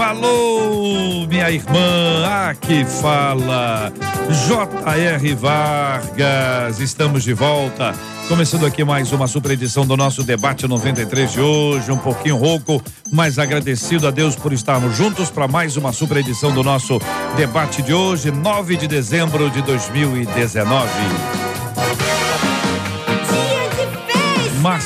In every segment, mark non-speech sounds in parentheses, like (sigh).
Alô, minha irmã. Aqui fala J.R. Vargas. Estamos de volta Começando aqui mais uma super edição do nosso debate 93 de hoje, um pouquinho rouco, mas agradecido a Deus por estarmos juntos para mais uma super edição do nosso debate de hoje, 9 de dezembro de 2019.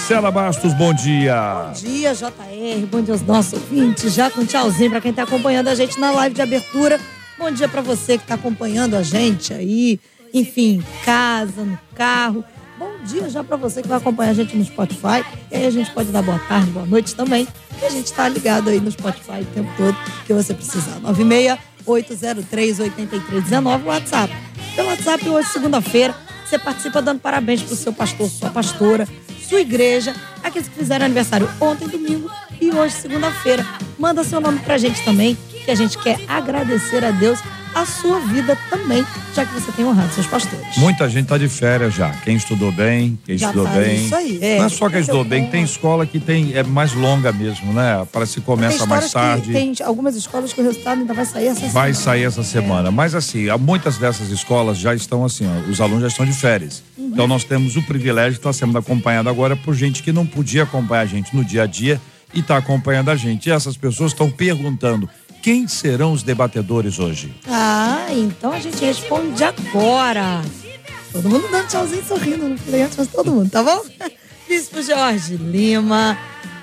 Marcela Bastos, bom dia. Bom dia, JR. Bom dia aos nossos ouvintes. Já com tchauzinho para quem está acompanhando a gente na live de abertura. Bom dia para você que está acompanhando a gente aí, enfim, em casa, no carro. Bom dia já para você que vai acompanhar a gente no Spotify. E aí a gente pode dar boa tarde, boa noite também. E a gente está ligado aí no Spotify o tempo todo que você precisar. 96 803 8319 WhatsApp. Pelo WhatsApp hoje, segunda-feira, você participa dando parabéns pro seu pastor, sua pastora, sua igreja, aqueles que fizeram aniversário ontem, domingo e hoje, segunda-feira. Manda seu nome pra gente também, que a gente quer agradecer a Deus a sua vida também, já que você tem honrado seus pastores. Muita gente está de férias já. Quem estudou bem, quem já estudou tá bem. Isso aí. É, não é só quem estudou bem, tem escola que tem é mais longa mesmo, né? Parece que começa mais tarde. Tem algumas escolas que o resultado ainda vai sair essa vai semana. Vai sair essa semana. É. Mas assim, muitas dessas escolas já estão assim, ó, os alunos já estão de férias. Uhum. Então nós temos o privilégio de estar sendo acompanhado agora por gente que não podia acompanhar a gente no dia a dia e está acompanhando a gente. E essas pessoas estão perguntando quem serão os debatedores hoje? Ah, então a gente responde agora. Todo mundo dando tchauzinho sorrindo, não falei antes, mas todo mundo, tá bom? (laughs) Bispo Jorge Lima,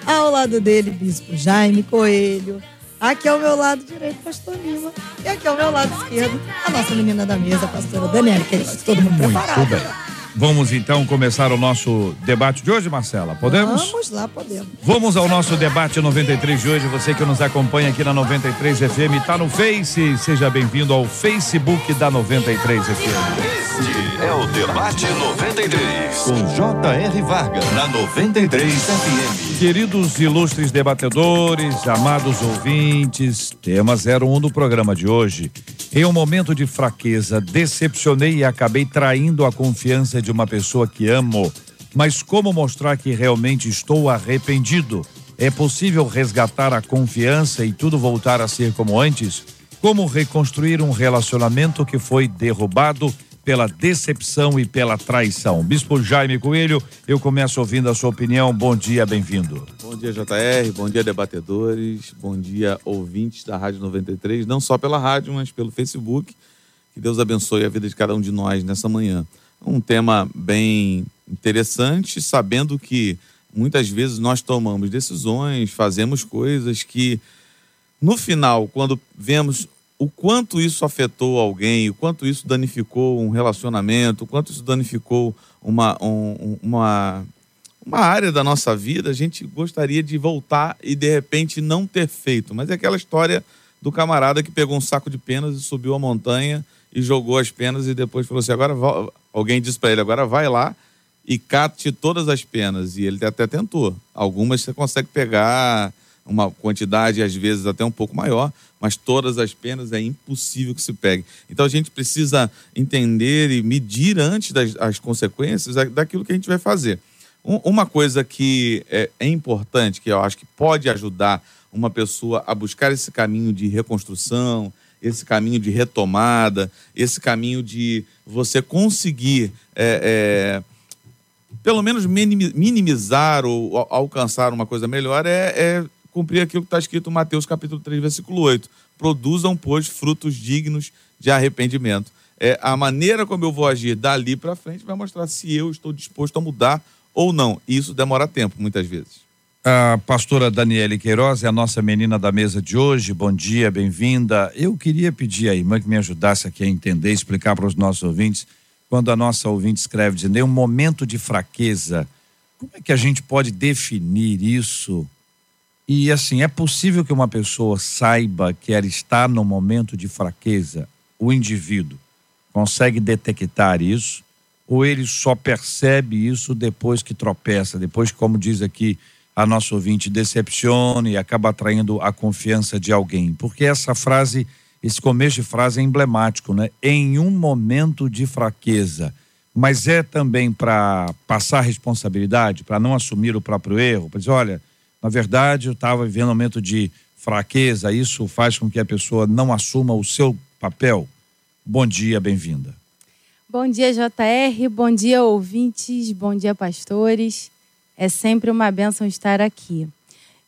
ao lado dele, Bispo Jaime Coelho. Aqui ao meu lado direito, Pastor Lima. E aqui ao meu lado esquerdo, a nossa menina da mesa, pastora Daniela Queiroz. Todo mundo Muito preparado. Bem. Vamos então começar o nosso debate de hoje, Marcela? Podemos? Vamos lá, podemos. Vamos ao nosso debate 93 de hoje. Você que nos acompanha aqui na 93 FM, está no Face. Seja bem-vindo ao Facebook da 93 FM. Este é o Debate 93, com J.R. Vargas, na 93 FM. Queridos ilustres debatedores, amados ouvintes, tema 01 do programa de hoje. Em um momento de fraqueza, decepcionei e acabei traindo a confiança de uma pessoa que amo. Mas como mostrar que realmente estou arrependido? É possível resgatar a confiança e tudo voltar a ser como antes? Como reconstruir um relacionamento que foi derrubado pela decepção e pela traição. Bispo Jaime Coelho, eu começo ouvindo a sua opinião. Bom dia, bem-vindo. Bom dia, JR. Bom dia, debatedores. Bom dia, ouvintes da Rádio 93, não só pela rádio, mas pelo Facebook. Que Deus abençoe a vida de cada um de nós nessa manhã. Um tema bem interessante, sabendo que muitas vezes nós tomamos decisões, fazemos coisas que no final, quando vemos o quanto isso afetou alguém, o quanto isso danificou um relacionamento, o quanto isso danificou uma, um, uma, uma área da nossa vida, a gente gostaria de voltar e de repente não ter feito. Mas é aquela história do camarada que pegou um saco de penas e subiu a montanha e jogou as penas e depois falou assim: agora alguém disse para ele, agora vai lá e cate todas as penas. E ele até tentou. Algumas você consegue pegar uma quantidade, às vezes até um pouco maior, mas todas as penas é impossível que se pegue. Então a gente precisa entender e medir antes das as consequências daquilo que a gente vai fazer. Um, uma coisa que é, é importante, que eu acho que pode ajudar uma pessoa a buscar esse caminho de reconstrução, esse caminho de retomada, esse caminho de você conseguir. É, é, pelo menos minimizar ou alcançar uma coisa melhor é, é cumprir aquilo que está escrito em Mateus capítulo 3, versículo 8. Produzam, pois, frutos dignos de arrependimento. É, a maneira como eu vou agir dali para frente vai mostrar se eu estou disposto a mudar ou não. E isso demora tempo, muitas vezes. A pastora Daniele Queiroz é a nossa menina da mesa de hoje. Bom dia, bem-vinda. Eu queria pedir à irmã que me ajudasse aqui a entender, explicar para os nossos ouvintes, quando a nossa ouvinte escreve dizendo um momento de fraqueza, como é que a gente pode definir isso? E assim, é possível que uma pessoa saiba que ela está no momento de fraqueza, o indivíduo consegue detectar isso ou ele só percebe isso depois que tropeça, depois como diz aqui a nosso ouvinte, decepciona e acaba atraindo a confiança de alguém? Porque essa frase, esse começo de frase é emblemático, né? Em um momento de fraqueza. Mas é também para passar responsabilidade, para não assumir o próprio erro, para dizer, olha, na verdade eu estava vivendo um momento de fraqueza, isso faz com que a pessoa não assuma o seu papel. Bom dia, bem-vinda. Bom dia, JR. Bom dia, ouvintes. Bom dia, pastores. É sempre uma bênção estar aqui.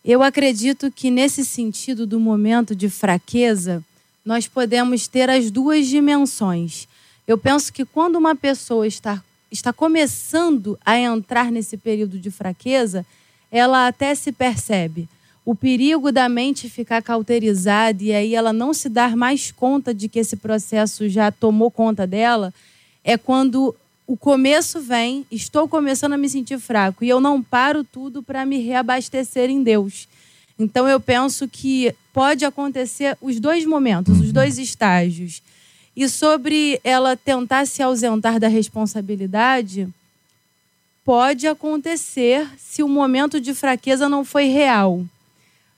Eu acredito que, nesse sentido do momento de fraqueza, nós podemos ter as duas dimensões. Eu penso que quando uma pessoa está, está começando a entrar nesse período de fraqueza, ela até se percebe. O perigo da mente ficar cauterizada e aí ela não se dar mais conta de que esse processo já tomou conta dela é quando o começo vem, estou começando a me sentir fraco e eu não paro tudo para me reabastecer em Deus. Então eu penso que pode acontecer os dois momentos, os dois estágios. E sobre ela tentar se ausentar da responsabilidade, pode acontecer se o momento de fraqueza não foi real.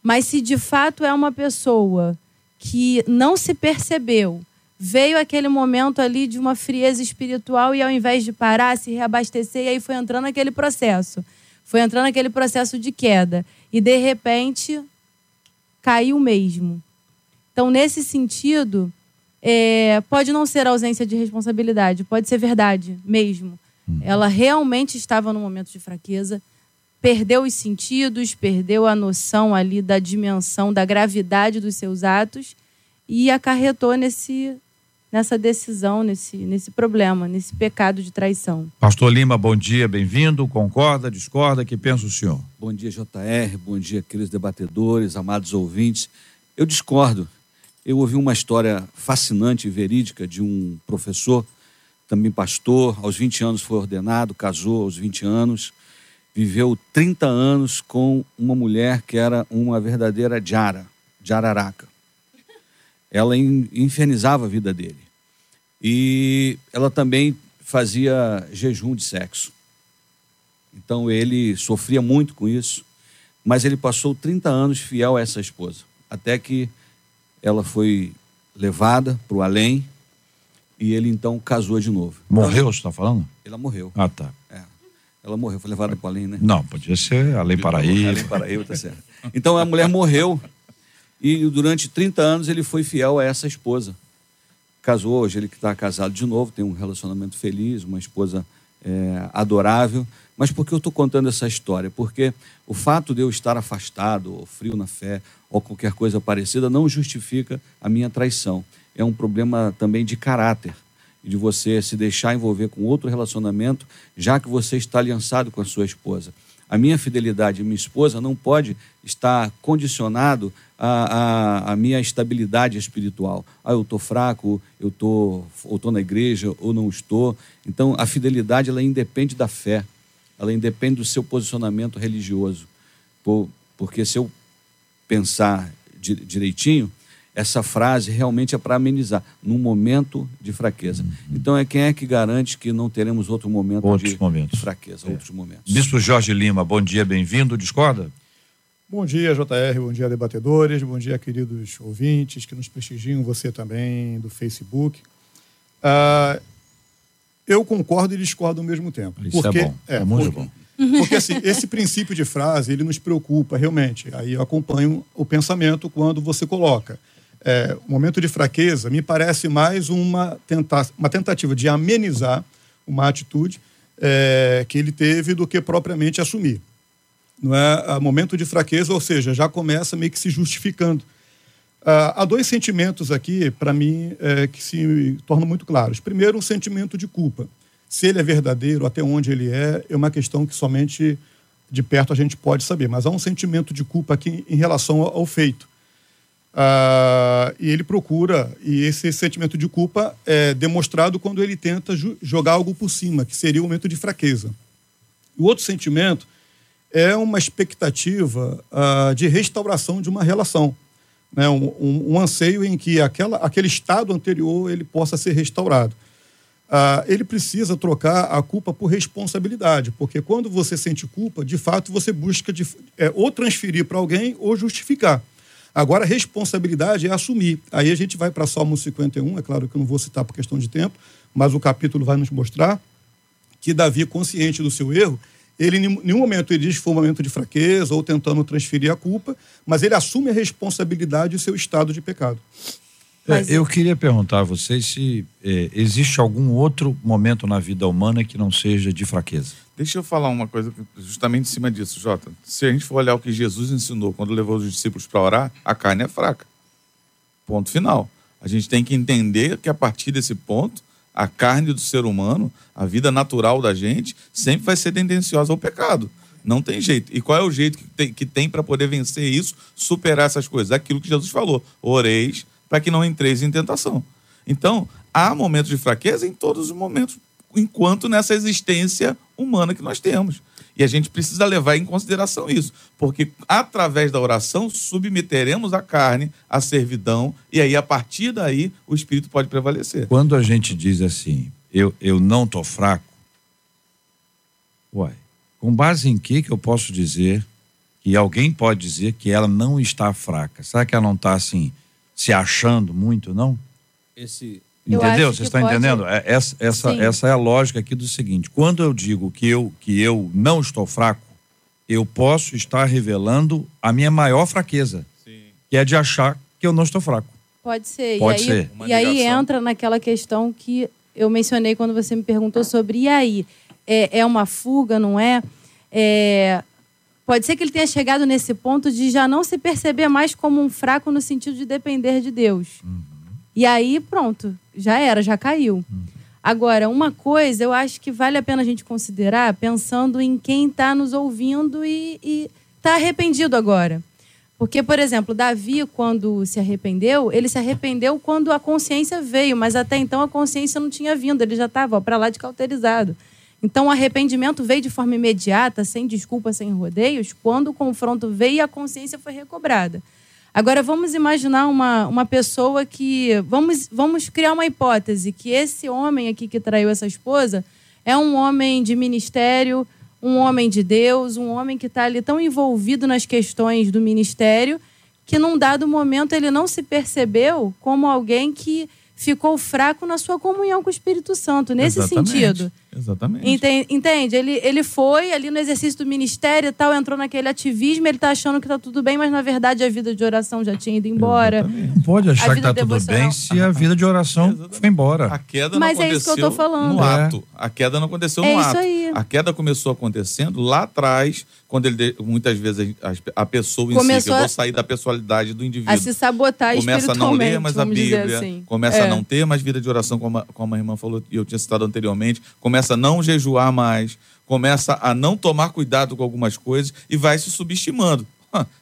Mas se de fato é uma pessoa que não se percebeu, veio aquele momento ali de uma frieza espiritual e ao invés de parar, se reabastecer, e aí foi entrando aquele processo. Foi entrando aquele processo de queda. E de repente caiu mesmo. Então, nesse sentido, é, pode não ser ausência de responsabilidade, pode ser verdade mesmo. Hum. Ela realmente estava num momento de fraqueza, perdeu os sentidos, perdeu a noção ali da dimensão, da gravidade dos seus atos e acarretou nesse nessa decisão, nesse, nesse problema, nesse pecado de traição. Pastor Lima, bom dia, bem-vindo. Concorda, discorda? que pensa o senhor? Bom dia, JR. Bom dia, queridos debatedores, amados ouvintes. Eu discordo. Eu ouvi uma história fascinante e verídica de um professor, também pastor, aos 20 anos foi ordenado, casou aos 20 anos, viveu 30 anos com uma mulher que era uma verdadeira jara, jararaca ela infernizava a vida dele. E ela também fazia jejum de sexo. Então ele sofria muito com isso, mas ele passou 30 anos fiel a essa esposa, até que ela foi levada para o além e ele então casou de novo. Morreu, você está falando? Ela morreu. Ah, tá. É. Ela morreu, foi levada para o além, né? Não, podia ser Além Paraíba. Além Paraíba, tá certo. Então a mulher morreu e durante 30 anos ele foi fiel a essa esposa. Casou, hoje ele está casado de novo, tem um relacionamento feliz, uma esposa é, adorável. Mas por que eu estou contando essa história? Porque o fato de eu estar afastado, ou frio na fé, ou qualquer coisa parecida, não justifica a minha traição. É um problema também de caráter, de você se deixar envolver com outro relacionamento, já que você está aliançado com a sua esposa a minha fidelidade à minha esposa não pode estar condicionado à, à, à minha estabilidade espiritual. Ah, eu estou fraco, eu tô, ou estou na igreja, ou não estou. Então, a fidelidade ela independe da fé, ela independe do seu posicionamento religioso. Por, porque se eu pensar direitinho, essa frase realmente é para amenizar, num momento de fraqueza. Uhum. Então, é quem é que garante que não teremos outro momento outros de, momentos. fraqueza, é. outros momentos. Bispo Jorge Lima, bom dia, bem-vindo, discorda? Bom dia, JR, bom dia, debatedores, bom dia, queridos ouvintes que nos prestigiam, você também, do Facebook. Uh, eu concordo e discordo ao mesmo tempo. Isso é porque, é bom, é, é muito porque, bom. Porque assim, esse princípio de frase, ele nos preocupa realmente. Aí eu acompanho o pensamento quando você coloca é, momento de fraqueza me parece mais uma, tenta uma tentativa de amenizar uma atitude é, que ele teve do que propriamente assumir. Não é momento de fraqueza, ou seja, já começa meio que se justificando. Ah, há dois sentimentos aqui, para mim, é, que se tornam muito claros. Primeiro, um sentimento de culpa. Se ele é verdadeiro, até onde ele é, é uma questão que somente de perto a gente pode saber. Mas há um sentimento de culpa aqui em relação ao feito. Uh, e ele procura, e esse sentimento de culpa é demonstrado quando ele tenta jogar algo por cima, que seria o momento de fraqueza. O outro sentimento é uma expectativa uh, de restauração de uma relação, né? Um, um, um, anseio em que aquela, aquele estado anterior ele possa ser restaurado. ah, ele precisa trocar a culpa por responsabilidade, porque quando você sente culpa, de fato você busca de, é, ou transferir para alguém ou justificar. Agora, a responsabilidade é assumir. Aí a gente vai para Salmo 51, é claro que eu não vou citar por questão de tempo, mas o capítulo vai nos mostrar que Davi, consciente do seu erro, ele em nenhum momento ele diz que foi um momento de fraqueza ou tentando transferir a culpa, mas ele assume a responsabilidade do seu estado de pecado. É, eu queria perguntar a vocês se é, existe algum outro momento na vida humana que não seja de fraqueza. Deixa eu falar uma coisa justamente em cima disso, Jota. Se a gente for olhar o que Jesus ensinou quando levou os discípulos para orar, a carne é fraca. Ponto final. A gente tem que entender que a partir desse ponto, a carne do ser humano, a vida natural da gente, sempre vai ser tendenciosa ao pecado. Não tem jeito. E qual é o jeito que tem, que tem para poder vencer isso, superar essas coisas? Aquilo que Jesus falou: oreis para que não entreis em tentação. Então, há momentos de fraqueza em todos os momentos, enquanto nessa existência humana que nós temos. E a gente precisa levar em consideração isso, porque através da oração submeteremos a carne à servidão, e aí a partir daí o espírito pode prevalecer. Quando a gente diz assim, eu, eu não estou fraco, uai, com base em que, que eu posso dizer que alguém pode dizer que ela não está fraca? Será que ela não está assim? Se achando muito, não? Esse. Entendeu? Você está pode... entendendo? É, essa, essa, essa é a lógica aqui do seguinte: quando eu digo que eu, que eu não estou fraco, eu posso estar revelando a minha maior fraqueza, Sim. que é de achar que eu não estou fraco. Pode ser. Pode e aí, ser. E aí entra naquela questão que eu mencionei quando você me perguntou sobre e aí? É, é uma fuga, não é? é? Pode ser que ele tenha chegado nesse ponto de já não se perceber mais como um fraco no sentido de depender de Deus. Uhum. E aí, pronto, já era, já caiu. Uhum. Agora, uma coisa eu acho que vale a pena a gente considerar pensando em quem está nos ouvindo e está arrependido agora. Porque, por exemplo, Davi, quando se arrependeu, ele se arrependeu quando a consciência veio, mas até então a consciência não tinha vindo, ele já estava para lá de cauterizado. Então, o arrependimento veio de forma imediata, sem desculpa, sem rodeios, quando o confronto veio e a consciência foi recobrada. Agora, vamos imaginar uma, uma pessoa que. Vamos, vamos criar uma hipótese: que esse homem aqui que traiu essa esposa é um homem de ministério, um homem de Deus, um homem que está ali tão envolvido nas questões do ministério que, num dado momento, ele não se percebeu como alguém que ficou fraco na sua comunhão com o Espírito Santo, nesse Exatamente. sentido. Exatamente. Entende? Ele, ele foi ali no exercício do ministério e tal, entrou naquele ativismo, ele tá achando que tá tudo bem, mas na verdade a vida de oração já tinha ido embora. Exatamente. Não pode achar que tá tudo bem se a vida de oração Exatamente. foi embora. A queda mas não é isso que eu tô falando. no ato. A queda não aconteceu é no isso ato. Aí. A queda começou acontecendo lá atrás, quando ele muitas vezes a, a pessoa em Começou si, que eu vou sair da personalidade do indivíduo. A se sabotar começa a não ler mais a Bíblia, assim. começa é. a não ter mais vida de oração, como a, como a irmã falou e eu tinha citado anteriormente, começa a não jejuar mais, começa a não tomar cuidado com algumas coisas e vai se subestimando.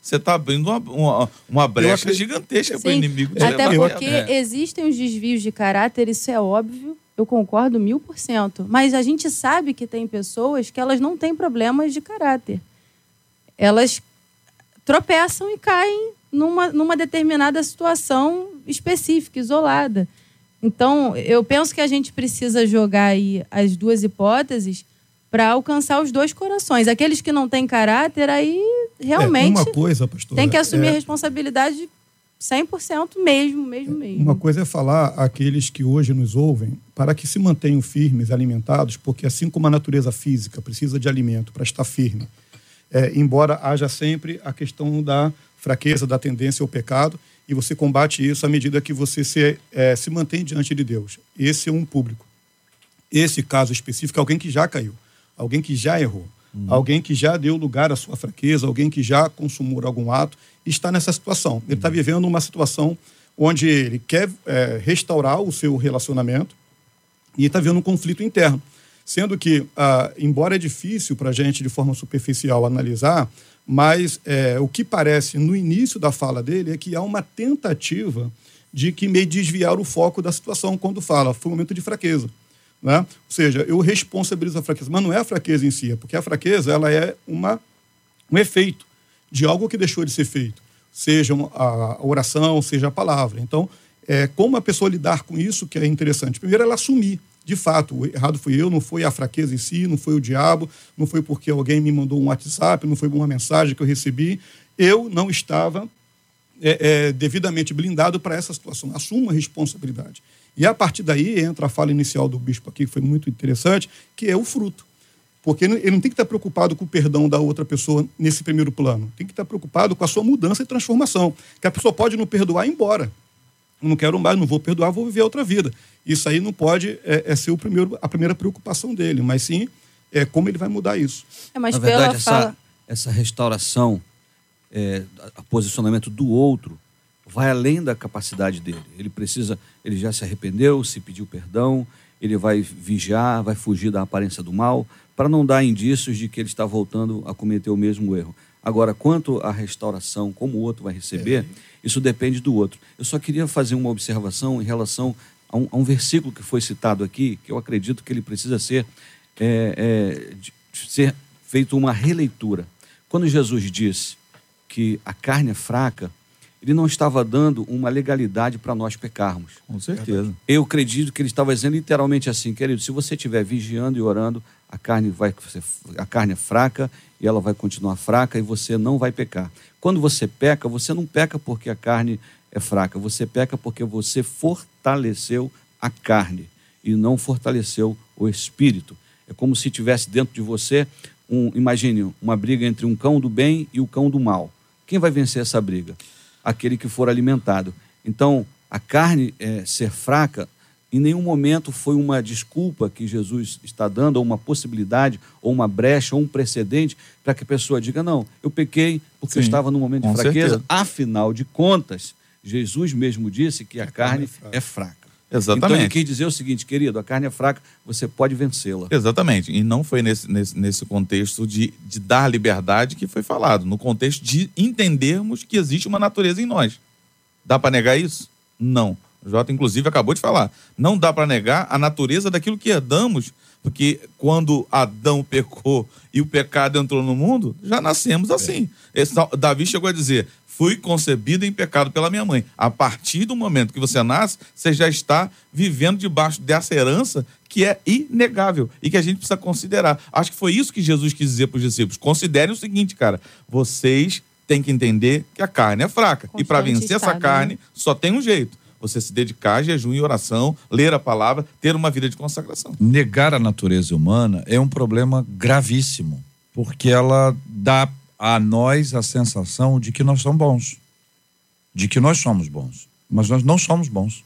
Você está abrindo uma, uma, uma brecha gigantesca para o inimigo. Até porque é. existem os desvios de caráter, isso é óbvio. Eu concordo mil por cento. Mas a gente sabe que tem pessoas que elas não têm problemas de caráter. Elas tropeçam e caem numa, numa determinada situação específica, isolada. Então, eu penso que a gente precisa jogar aí as duas hipóteses para alcançar os dois corações. Aqueles que não têm caráter, aí realmente é, coisa, pastor, tem que assumir é... a responsabilidade 100% mesmo, mesmo, mesmo. Uma coisa é falar àqueles que hoje nos ouvem para que se mantenham firmes, alimentados, porque assim como a natureza física precisa de alimento para estar firme, é, embora haja sempre a questão da fraqueza, da tendência ao pecado, e você combate isso à medida que você se, é, se mantém diante de Deus. Esse é um público. Esse caso específico é alguém que já caiu, alguém que já errou, uhum. alguém que já deu lugar à sua fraqueza, alguém que já consumou algum ato está nessa situação. Ele está vivendo uma situação onde ele quer é, restaurar o seu relacionamento e está vendo um conflito interno. Sendo que, ah, embora é difícil para a gente, de forma superficial, analisar, mas é, o que parece no início da fala dele é que há uma tentativa de que meio desviar o foco da situação quando fala, foi um momento de fraqueza. Né? Ou seja, eu responsabilizo a fraqueza, mas não é a fraqueza em si, é porque a fraqueza ela é uma, um efeito de algo que deixou de ser feito, seja a oração, seja a palavra. Então, é, como a pessoa lidar com isso que é interessante. Primeiro, ela assumir de fato, o errado fui eu, não foi a fraqueza em si, não foi o diabo, não foi porque alguém me mandou um WhatsApp, não foi uma mensagem que eu recebi. Eu não estava é, é, devidamente blindado para essa situação. Assumo a responsabilidade. E a partir daí entra a fala inicial do bispo aqui, que foi muito interessante, que é o fruto. Porque ele não tem que estar preocupado com o perdão da outra pessoa nesse primeiro plano. Tem que estar preocupado com a sua mudança e transformação. Que a pessoa pode não perdoar e ir embora. Não quero mais, não vou perdoar, vou viver outra vida. Isso aí não pode é, é ser o primeiro, a primeira preocupação dele, mas sim é como ele vai mudar isso. É, mas Na pela verdade, essa, fala... essa restauração, é, a posicionamento do outro, vai além da capacidade dele. Ele precisa, ele já se arrependeu, se pediu perdão, ele vai vigiar, vai fugir da aparência do mal, para não dar indícios de que ele está voltando a cometer o mesmo erro. Agora, quanto à restauração, como o outro vai receber, isso depende do outro. Eu só queria fazer uma observação em relação a um, a um versículo que foi citado aqui, que eu acredito que ele precisa ser, é, é, ser feito uma releitura. Quando Jesus disse que a carne é fraca, ele não estava dando uma legalidade para nós pecarmos. Com certeza. Eu acredito que ele estava dizendo literalmente assim, querido, se você estiver vigiando e orando, a carne vai a carne é fraca e ela vai continuar fraca e você não vai pecar. Quando você peca, você não peca porque a carne é fraca, você peca porque você fortaleceu a carne e não fortaleceu o espírito. É como se tivesse dentro de você um, imagine, uma briga entre um cão do bem e o cão do mal. Quem vai vencer essa briga? Aquele que for alimentado. Então, a carne é, ser fraca, em nenhum momento foi uma desculpa que Jesus está dando, ou uma possibilidade, ou uma brecha, ou um precedente, para que a pessoa diga: não, eu pequei porque eu Sim, estava num momento de fraqueza. certeza. Afinal de contas, Jesus mesmo disse que a, carne é fraca. Exatamente. Então ele quis dizer o seguinte, querido, a carne é fraca, você pode vencê-la. Exatamente. E não foi nesse, nesse, nesse contexto de, de dar liberdade que foi falado. No contexto de entendermos que existe uma natureza em nós. Dá para negar isso? Não. O Jota, inclusive, acabou de falar. Não dá para negar a natureza daquilo que herdamos, porque quando Adão pecou e o pecado entrou no mundo, já nascemos assim. Esse- Davi chegou a dizer: fui concebido em pecado pela minha mãe. A partir do momento que você nasce, você já está vivendo debaixo dessa herança que é inegável e que a gente precisa considerar. Acho que foi isso que Jesus quis dizer para os discípulos. Considerem o seguinte, cara: vocês têm que entender que a carne é fraca. e para Constante vencer essa estado, carne, né? só tem um jeito. Você se dedicar a jejum e oração, ler a palavra, ter uma vida de consagração. Negar a natureza humana é um problema gravíssimo, porque ela dá a nós a sensação de que nós somos bons, de que nós somos bons, mas nós não somos bons.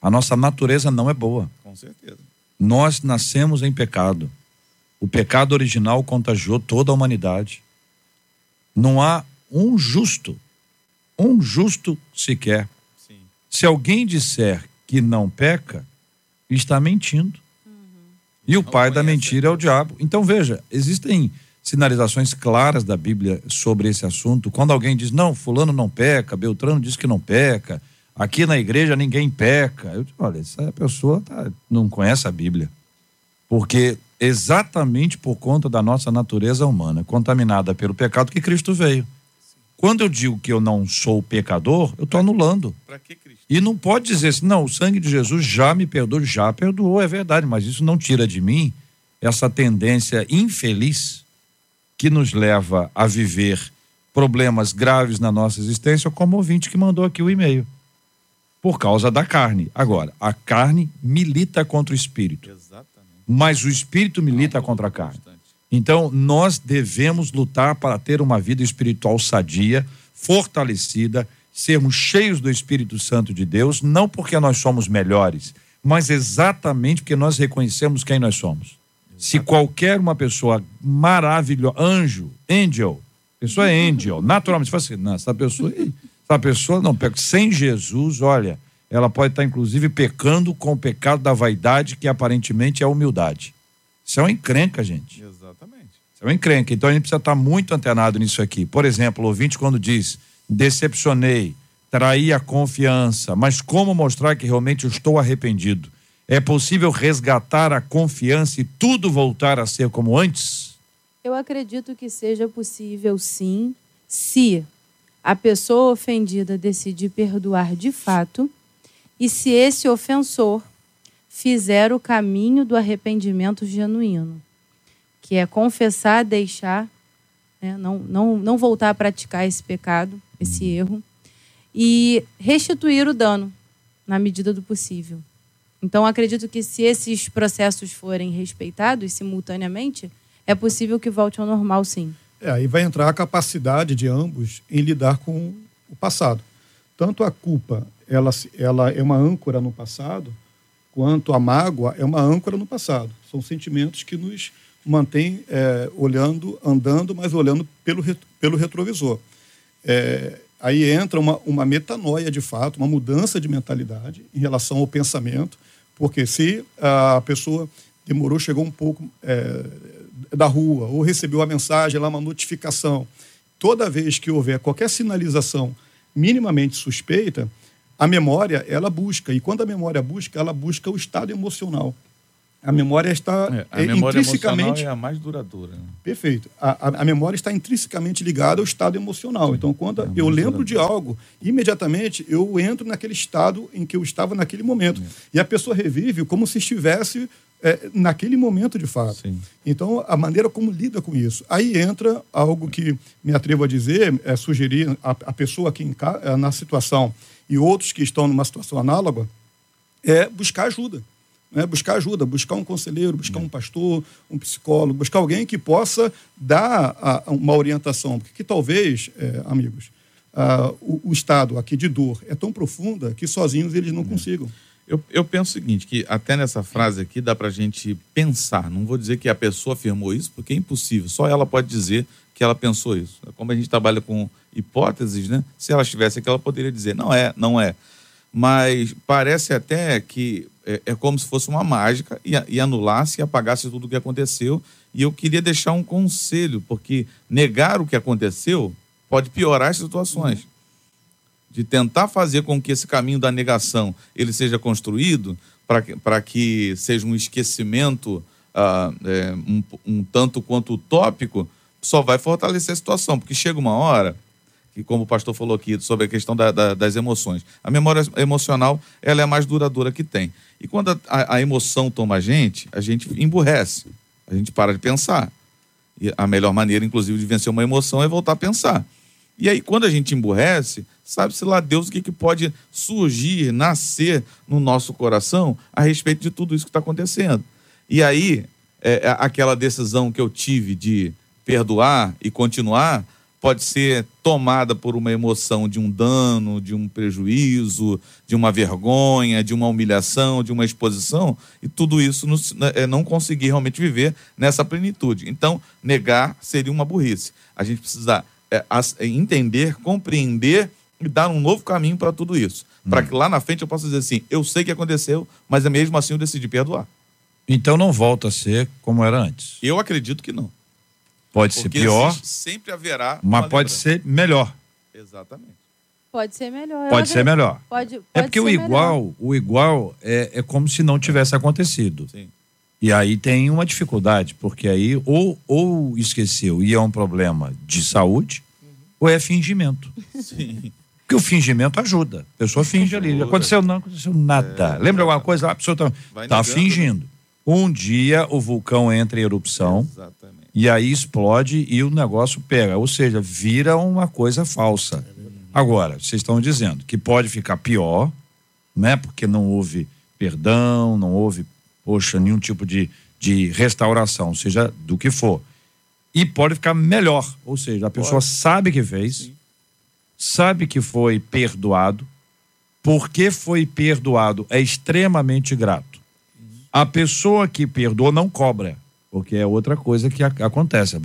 A nossa natureza não é boa. Com certeza. Nós nascemos em pecado. O pecado original contagiou toda a humanidade. Não há um justo, um justo sequer. Se alguém disser que não peca, está mentindo. E o pai da mentira é o diabo. Então veja, existem sinalizações claras da Bíblia sobre esse assunto. Quando alguém diz, não, fulano não peca, Beltrano diz que não peca, aqui na igreja ninguém peca. Eu digo, olha, essa pessoa tá- não conhece a Bíblia. Porque exatamente por conta da nossa natureza humana, contaminada pelo pecado que Cristo veio. Quando eu digo que eu não sou pecador, eu estou anulando. Para que Cristo? E não pode dizer assim, não, o sangue de Jesus já me perdoou, já perdoou, é verdade, mas isso não tira de mim essa tendência infeliz que nos leva a viver problemas graves na nossa existência, como o ouvinte que mandou aqui o e-mail. Por causa da carne. Agora, a carne milita contra o espírito, Exatamente. mas o espírito milita contra a carne. Então, nós devemos lutar para ter uma vida espiritual sadia, fortalecida, sermos cheios do Espírito Santo de Deus, não porque nós somos melhores, mas exatamente porque nós reconhecemos quem nós somos. Se qualquer uma pessoa maravilhosa, anjo, angel, pessoa é (laughs) angel, naturalmente, você fala assim, não, essa pessoa, essa pessoa não peca. Sem Jesus, olha, ela pode estar inclusive pecando com o pecado da vaidade, que aparentemente é a humildade. Isso é uma encrenca, gente. Exatamente. Isso é uma encrenca. Então a gente precisa estar muito antenado nisso aqui. Por exemplo, o ouvinte quando diz decepcionei, traí a confiança, mas como mostrar que realmente estou arrependido? É possível resgatar a confiança e tudo voltar a ser como antes? Eu acredito que seja possível, sim, se a pessoa ofendida decidir perdoar de fato e se esse ofensor fizer o caminho do arrependimento genuíno, que é confessar, deixar, né, não, não, não voltar a praticar esse pecado, esse erro, e restituir o dano na medida do possível. Então, acredito que se esses processos forem respeitados simultaneamente, é possível que volte ao normal, sim. É, aí vai entrar a capacidade de ambos em lidar com o passado. Tanto a culpa, ela, ela é uma âncora no passado, quanto a mágoa é uma âncora no passado. São sentimentos que nos mantêm é, olhando, andando, mas olhando pelo, pelo retrovisor. É, aí entra uma, uma metanoia de fato, uma mudança de mentalidade em relação ao pensamento, porque se a pessoa demorou, chegou um pouco é, da rua, ou recebeu a mensagem lá, uma notificação, toda vez que houver qualquer sinalização minimamente suspeita, a memória ela busca. E quando a memória busca, ela busca o estado emocional. A memória está é, a memória intrinsecamente. é a mais duradoura. Né? Perfeito. A, a, a, memória está intrinsecamente ligada ao estado emocional. Sim, então, quando é eu lembro duradoura. de algo, imediatamente eu entro naquele estado em que eu estava naquele momento. É. E a pessoa revive como se estivesse é, naquele momento de fato. Sim. Então, a maneira como lida com isso. Aí entra algo que me atrevo a dizer, é sugerir a, a pessoa que é, na situação e outros que estão numa situação análoga, é buscar ajuda né? buscar ajuda, buscar um conselheiro, buscar um pastor, um psicólogo, buscar alguém que possa dar a, uma orientação. Porque que talvez, é, amigos, o, o, estado aqui de dor é tão profunda que sozinhos eles não consigam. Eu, eu penso o seguinte, que até nessa frase aqui dá para a gente pensar. Não vou dizer que a pessoa afirmou isso, porque é impossível. Só ela pode dizer que ela pensou isso. Como a gente trabalha com hipóteses, né? Se ela estivesse aqui, ela poderia dizer, não é, não é. Mas parece até que é, é como se fosse uma mágica e, e anulasse e apagasse tudo o que aconteceu. E eu queria deixar um conselho, porque negar o que aconteceu pode piorar as situações. De tentar fazer com que esse caminho da negação ele seja construído para que seja um esquecimento uh, é, um, um tanto quanto utópico, só vai fortalecer a situação, porque chega uma hora que como o pastor falou aqui, sobre a questão da, da, das emoções. A memória emocional, ela é a mais duradoura que tem. E quando a, a, emoção toma a gente, a gente emburrece, a gente para de pensar. E a melhor maneira, inclusive, de vencer uma emoção é voltar a pensar. E aí, quando a gente emburrece, sabe-se lá Deus o que, que pode surgir, nascer no nosso coração a respeito de tudo isso que está acontecendo. E aí, é, é, aquela decisão que eu tive de perdoar e continuar, pode ser tomada por uma emoção de um dano, de um prejuízo, de uma vergonha, de uma humilhação, de uma exposição, e tudo isso né, é não conseguir realmente viver nessa plenitude. Então, negar seria uma burrice. A gente precisa é, é entender, compreender e dar um novo caminho para tudo isso. Hum. Para que lá na frente eu possa dizer assim: eu sei que aconteceu, mas é mesmo assim eu decidi perdoar. Então não volta a ser como era antes. Eu acredito que não. Pode ser pior. Sempre haverá. Mas pode ser melhor. Exatamente. Pode ser melhor. Pode ser melhor. Pode, pode é porque o igual, melhor. o igual é, é como se não tivesse acontecido. Sim. E aí tem uma dificuldade, porque aí ou, ou esqueceu e é um problema de saúde, uhum. ou é fingimento. Sim. Porque o fingimento ajuda. A pessoa finge ali. Aconteceu, não aconteceu nada. É, Lembra alguma coisa? A pessoa está tá fingindo. Um dia o vulcão entra em erupção. Exatamente e aí explode e o negócio pega. Ou seja, vira uma coisa falsa. Agora, vocês estão dizendo que pode ficar pior, né? Porque não houve perdão, não houve, poxa, nenhum tipo de, de restauração, seja do que for. E pode ficar melhor. Ou seja, a pessoa pode. sabe que fez, Sim. sabe que foi perdoado, porque foi perdoado é extremamente grato. A pessoa que perdoa não cobra. Porque é outra coisa que a, acontece.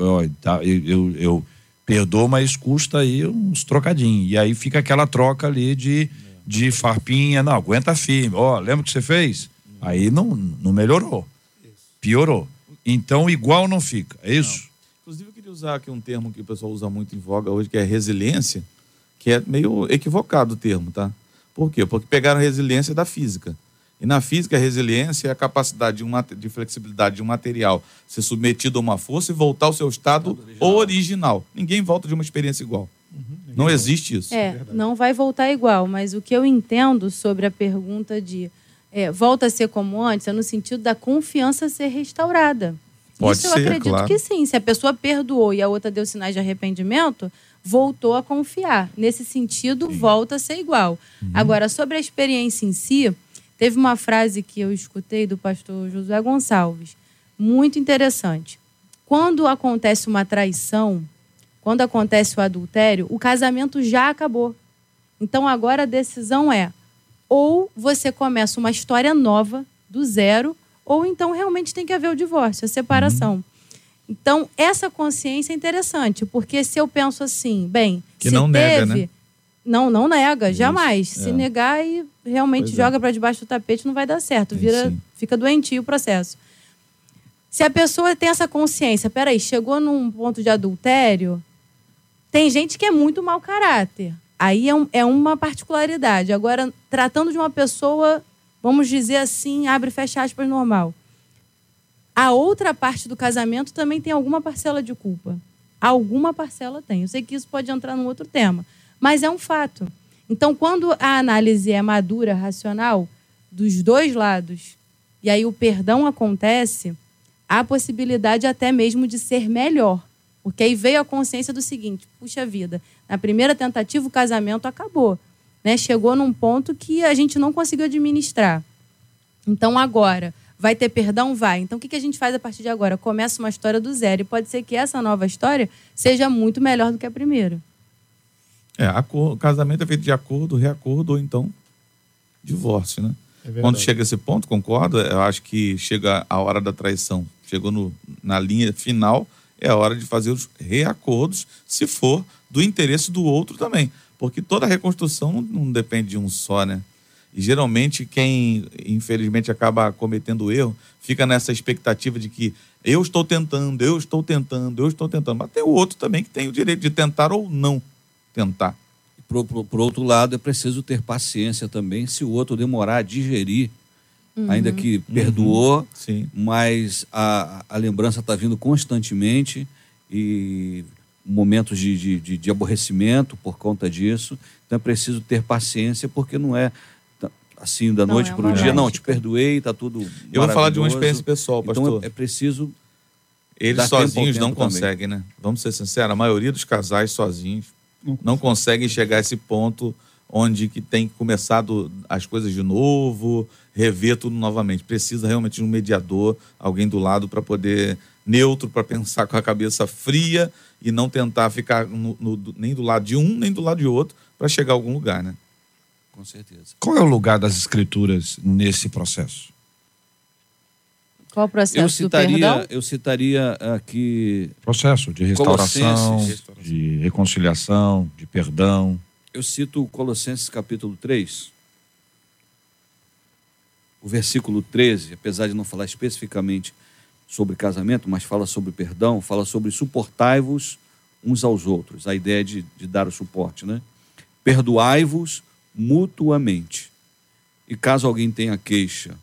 Tá, eu, eu, eu, perdoo, mas custa aí uns trocadinhos. E aí fica aquela troca ali de, de farpinha. Não, aguenta firme. Ó, oh, lembra o que você fez? Aí não, não melhorou. Piorou. Então, igual não fica. É isso? Não. Inclusive, eu queria usar aqui um termo que o pessoal usa muito em voga hoje, que é resiliência, que é meio equivocado o termo, tá? Por quê? Porque pegaram resiliência da física. E na física, a resiliência é a capacidade de, uma, de flexibilidade de um material ser submetido a uma força e voltar ao seu estado original. original. Ninguém volta de uma experiência igual. Uhum, não existe isso. É, é não vai voltar igual, mas o que eu entendo sobre a pergunta de é, volta a ser como antes, é no sentido da confiança ser restaurada. Pode Isso eu ser, acredito claro. que sim. Se a pessoa perdoou e a outra deu sinais de arrependimento, voltou a confiar. Nesse sentido, volta a ser igual. Agora, sobre a experiência em si, teve uma frase que eu escutei do pastor Josué Gonçalves, muito interessante. Quando acontece uma traição, quando acontece o adultério, o casamento já acabou. Então agora a decisão é: ou você começa uma história nova, do zero, ou então realmente tem que haver o divórcio, a separação. Então, essa consciência é interessante, porque se eu penso assim, bem, Que se não nega, teve. né? Não, não nega, jamais. é. Se negar e realmente Pois é. joga para debaixo do tapete, não vai dar certo. Vira, fica doentio o processo. Se a pessoa tem essa consciência, peraí, chegou num ponto de adultério, tem gente que é muito mau caráter. Aí é, um- é uma particularidade. Agora, tratando de uma pessoa, vamos dizer assim, abre e fecha aspas, normal. A outra parte do casamento também tem alguma parcela de culpa. Alguma parcela tem. Eu sei que isso pode entrar num outro tema, mas é um fato. Então, quando a análise é madura, racional, dos dois lados, e aí o perdão acontece, há possibilidade até mesmo de ser melhor. Porque aí veio a consciência do seguinte: puxa vida, na primeira tentativa o casamento acabou. Né? Chegou num ponto que a gente não conseguiu administrar. Então agora, vai ter perdão? Vai. Então o que a gente faz a partir de agora? Começa uma história do zero. E pode ser que essa nova história seja muito melhor do que a primeira. É, acor- casamento é feito de acordo, reacordo ou então divórcio, né? É. Quando chega esse ponto, concordo, eu acho que chega a hora da traição. Chegou no- na linha final, é a hora de fazer os reacordos, se for do interesse do outro também. Porque toda reconstrução não, não depende de um só, né? E geralmente quem, infelizmente, acaba cometendo erro, fica nessa expectativa de que eu estou tentando, eu estou tentando, eu estou tentando. Mas tem o outro também que tem o direito de tentar ou não tentar. Por, por- por outro lado, é preciso ter paciência também se o outro demorar a digerir, ainda que perdoou, Sim. mas a, a lembrança está vindo constantemente e momentos de, de, de- de aborrecimento por conta disso. Então é preciso ter paciência, porque não é assim da Não noite é para o dia, não, te perdoei, está tudo. Eu vou falar de uma experiência pessoal, pastor. Então é, é preciso. Eles tempo sozinhos não tempo também. conseguem, né? Vamos ser sinceros, a maioria dos casais sozinhos Não não conseguem chegar a esse ponto onde que tem que começar do- as coisas de novo, rever tudo novamente. Precisa realmente de um mediador, alguém do lado para poder neutro, para pensar com a cabeça fria e não tentar ficar no- no- nem do lado de um nem do lado de outro para chegar a algum lugar, né? Com certeza. Qual é o lugar das escrituras nesse processo? Qual o processo Eu do citaria, perdão? eu citaria aqui Processo de restauração, Colossenses. de reconciliação, de perdão. Eu cito Colossenses capítulo 3, o versículo 13, apesar de não falar especificamente sobre casamento, mas fala sobre perdão, fala sobre suportai-vos uns aos outros, a ideia de, de dar o suporte, né? Perdoai-vos mutuamente. E caso alguém tenha queixa,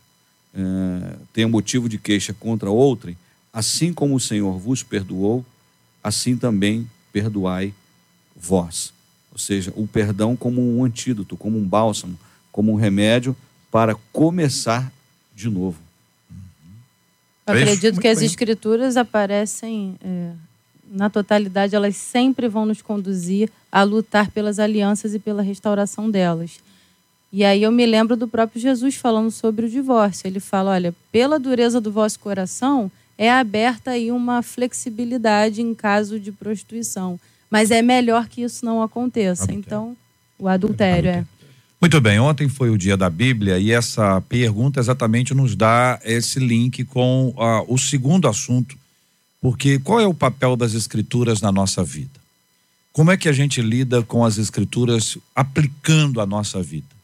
eh, tenha motivo de queixa contra outrem, assim como o Senhor vos perdoou, assim também perdoai vós. Ou seja, o perdão como um antídoto, como um bálsamo, como um remédio para começar de novo. Eu acredito Muito que as escrituras aparecem, é, na totalidade, elas sempre vão nos conduzir a lutar pelas alianças e pela restauração delas. E aí eu me lembro do próprio Jesus falando sobre o divórcio. Ele fala: olha, pela dureza do vosso coração, é aberta aí uma flexibilidade em caso de prostituição. Mas é melhor que isso não aconteça. Adultério. Então, o adultério é. Muito bem, ontem foi o dia da Bíblia e essa pergunta exatamente nos dá esse link com ah, o segundo assunto, porque qual é o papel das escrituras na nossa vida? Como é que a gente lida com as escrituras aplicando a nossa vida?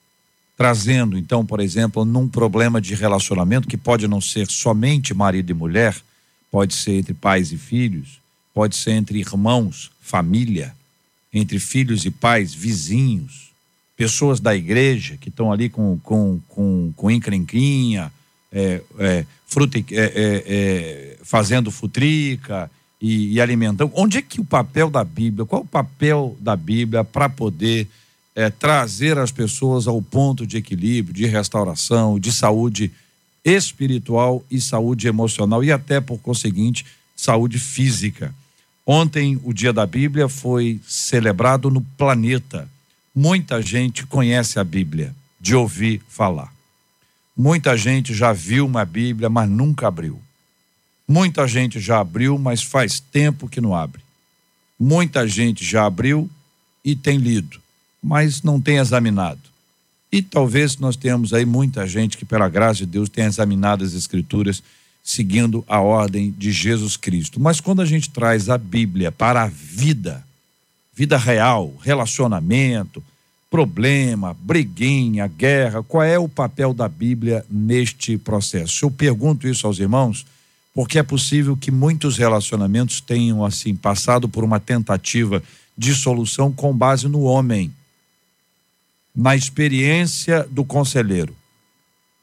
Trazendo, então, por exemplo, num problema de relacionamento que pode não ser somente marido e mulher, pode ser entre pais e filhos, pode ser entre irmãos, família, entre filhos e pais, vizinhos, pessoas da igreja que estão ali com, com, com, com encrenquinha, é, é, fruta, e- é, é, é, fazendo futrica e, e alimentando. Onde é que o papel da Bíblia, qual o papel da Bíblia para poder é, trazer as pessoas ao ponto de equilíbrio, de restauração, de saúde espiritual e saúde emocional e até, por conseguinte, saúde física. Ontem, o Dia da Bíblia foi celebrado no planeta. Muita gente conhece a Bíblia, de ouvir falar. Muita gente já viu uma Bíblia, mas nunca abriu. Muita gente já abriu, mas faz tempo que não abre. Muita gente já abriu e tem lido, mas não tem examinado. E talvez nós tenhamos aí muita gente que, pela graça de Deus, tenha examinado as Escrituras seguindo a ordem de Jesus Cristo. Mas quando a gente traz a Bíblia para a vida, vida real, relacionamento, problema, briguinha, guerra, qual é o papel da Bíblia neste processo? Eu pergunto isso aos irmãos porque é possível que muitos relacionamentos tenham assim passado por uma tentativa de solução com base no homem, na experiência do conselheiro.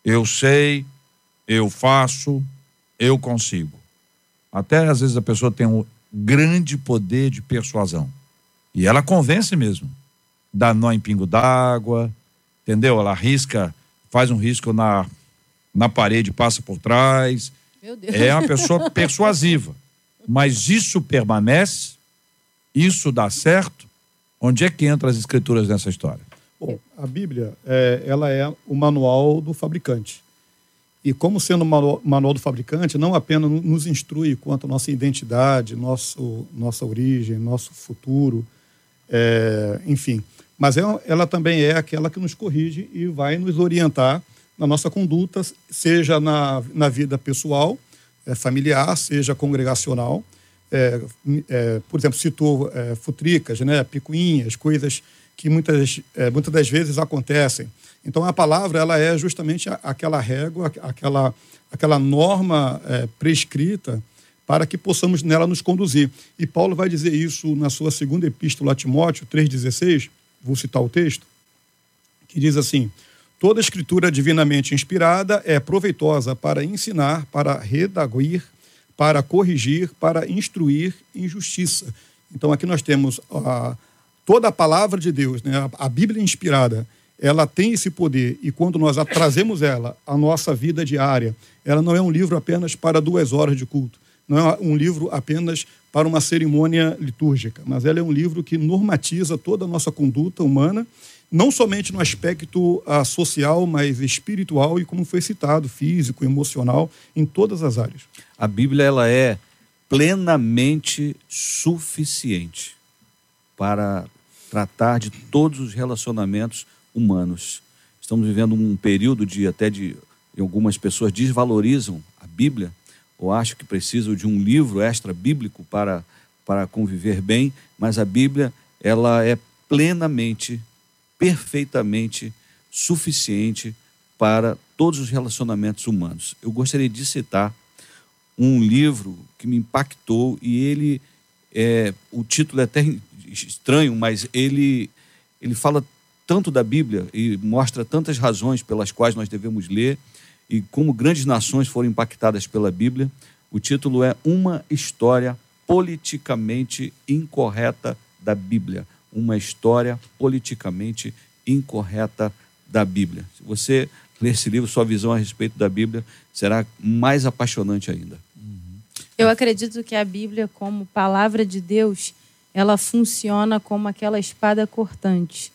Eu sei, eu faço, eu consigo. Até às vezes a pessoa tem um grande poder de persuasão. E ela convence mesmo. Dá nó em pingo d'água, entendeu? Ela risca, faz um risco na, na parede, passa por trás é uma pessoa (laughs) persuasiva. Mas isso permanece? Isso dá certo? Onde é que entra as escrituras nessa história? Bom, a Bíblia, é, ela é o manual do fabricante. E como sendo o manual do fabricante, não apenas nos instrui quanto à nossa identidade, nosso, nossa origem, nosso futuro, é, enfim, mas ela, ela também é aquela que nos corrige e vai nos orientar na nossa conduta, seja na, na vida pessoal, é, familiar, seja congregacional. É, é, por exemplo, citou é, futricas, né, picuinhas, coisas que muitas, é, muitas das vezes acontecem. Então, a palavra ela é justamente aquela régua, aquela, aquela norma é, prescrita para que possamos nela nos conduzir. E Paulo vai dizer isso na sua segunda epístola a Timóteo 3,16, vou citar o texto, que diz assim: Toda escritura divinamente inspirada é proveitosa para ensinar, para redaguir, para corrigir, para instruir em justiça. Então aqui nós temos a, toda a palavra de Deus, né? a, a Bíblia inspirada, ela tem esse poder e quando nós trazemos ela à nossa vida diária, ela não é um livro apenas para duas horas de culto, não é um livro apenas para uma cerimônia litúrgica, mas ela é um livro que normatiza toda a nossa conduta humana não somente no aspecto uh, social, mas espiritual e, como foi citado, físico, emocional, em todas as áreas. A Bíblia ela é plenamente suficiente para tratar de todos os relacionamentos humanos. Estamos vivendo um período de até de algumas pessoas desvalorizam a Bíblia ou acham que precisam de um livro extra bíblico para para conviver bem, mas a Bíblia ela é plenamente perfeitamente suficiente para todos os relacionamentos humanos. Eu gostaria de citar um livro que me impactou e ele é o título é até estranho, mas ele ele fala tanto da Bíblia e mostra tantas razões pelas quais nós devemos ler e como grandes nações foram impactadas pela Bíblia. O título é Uma História Politicamente Incorreta da Bíblia uma história politicamente incorreta da Bíblia. Se você ler esse livro, sua visão a respeito da Bíblia será mais apaixonante ainda. Eu acredito que a Bíblia, como palavra de Deus, ela funciona como aquela espada cortante.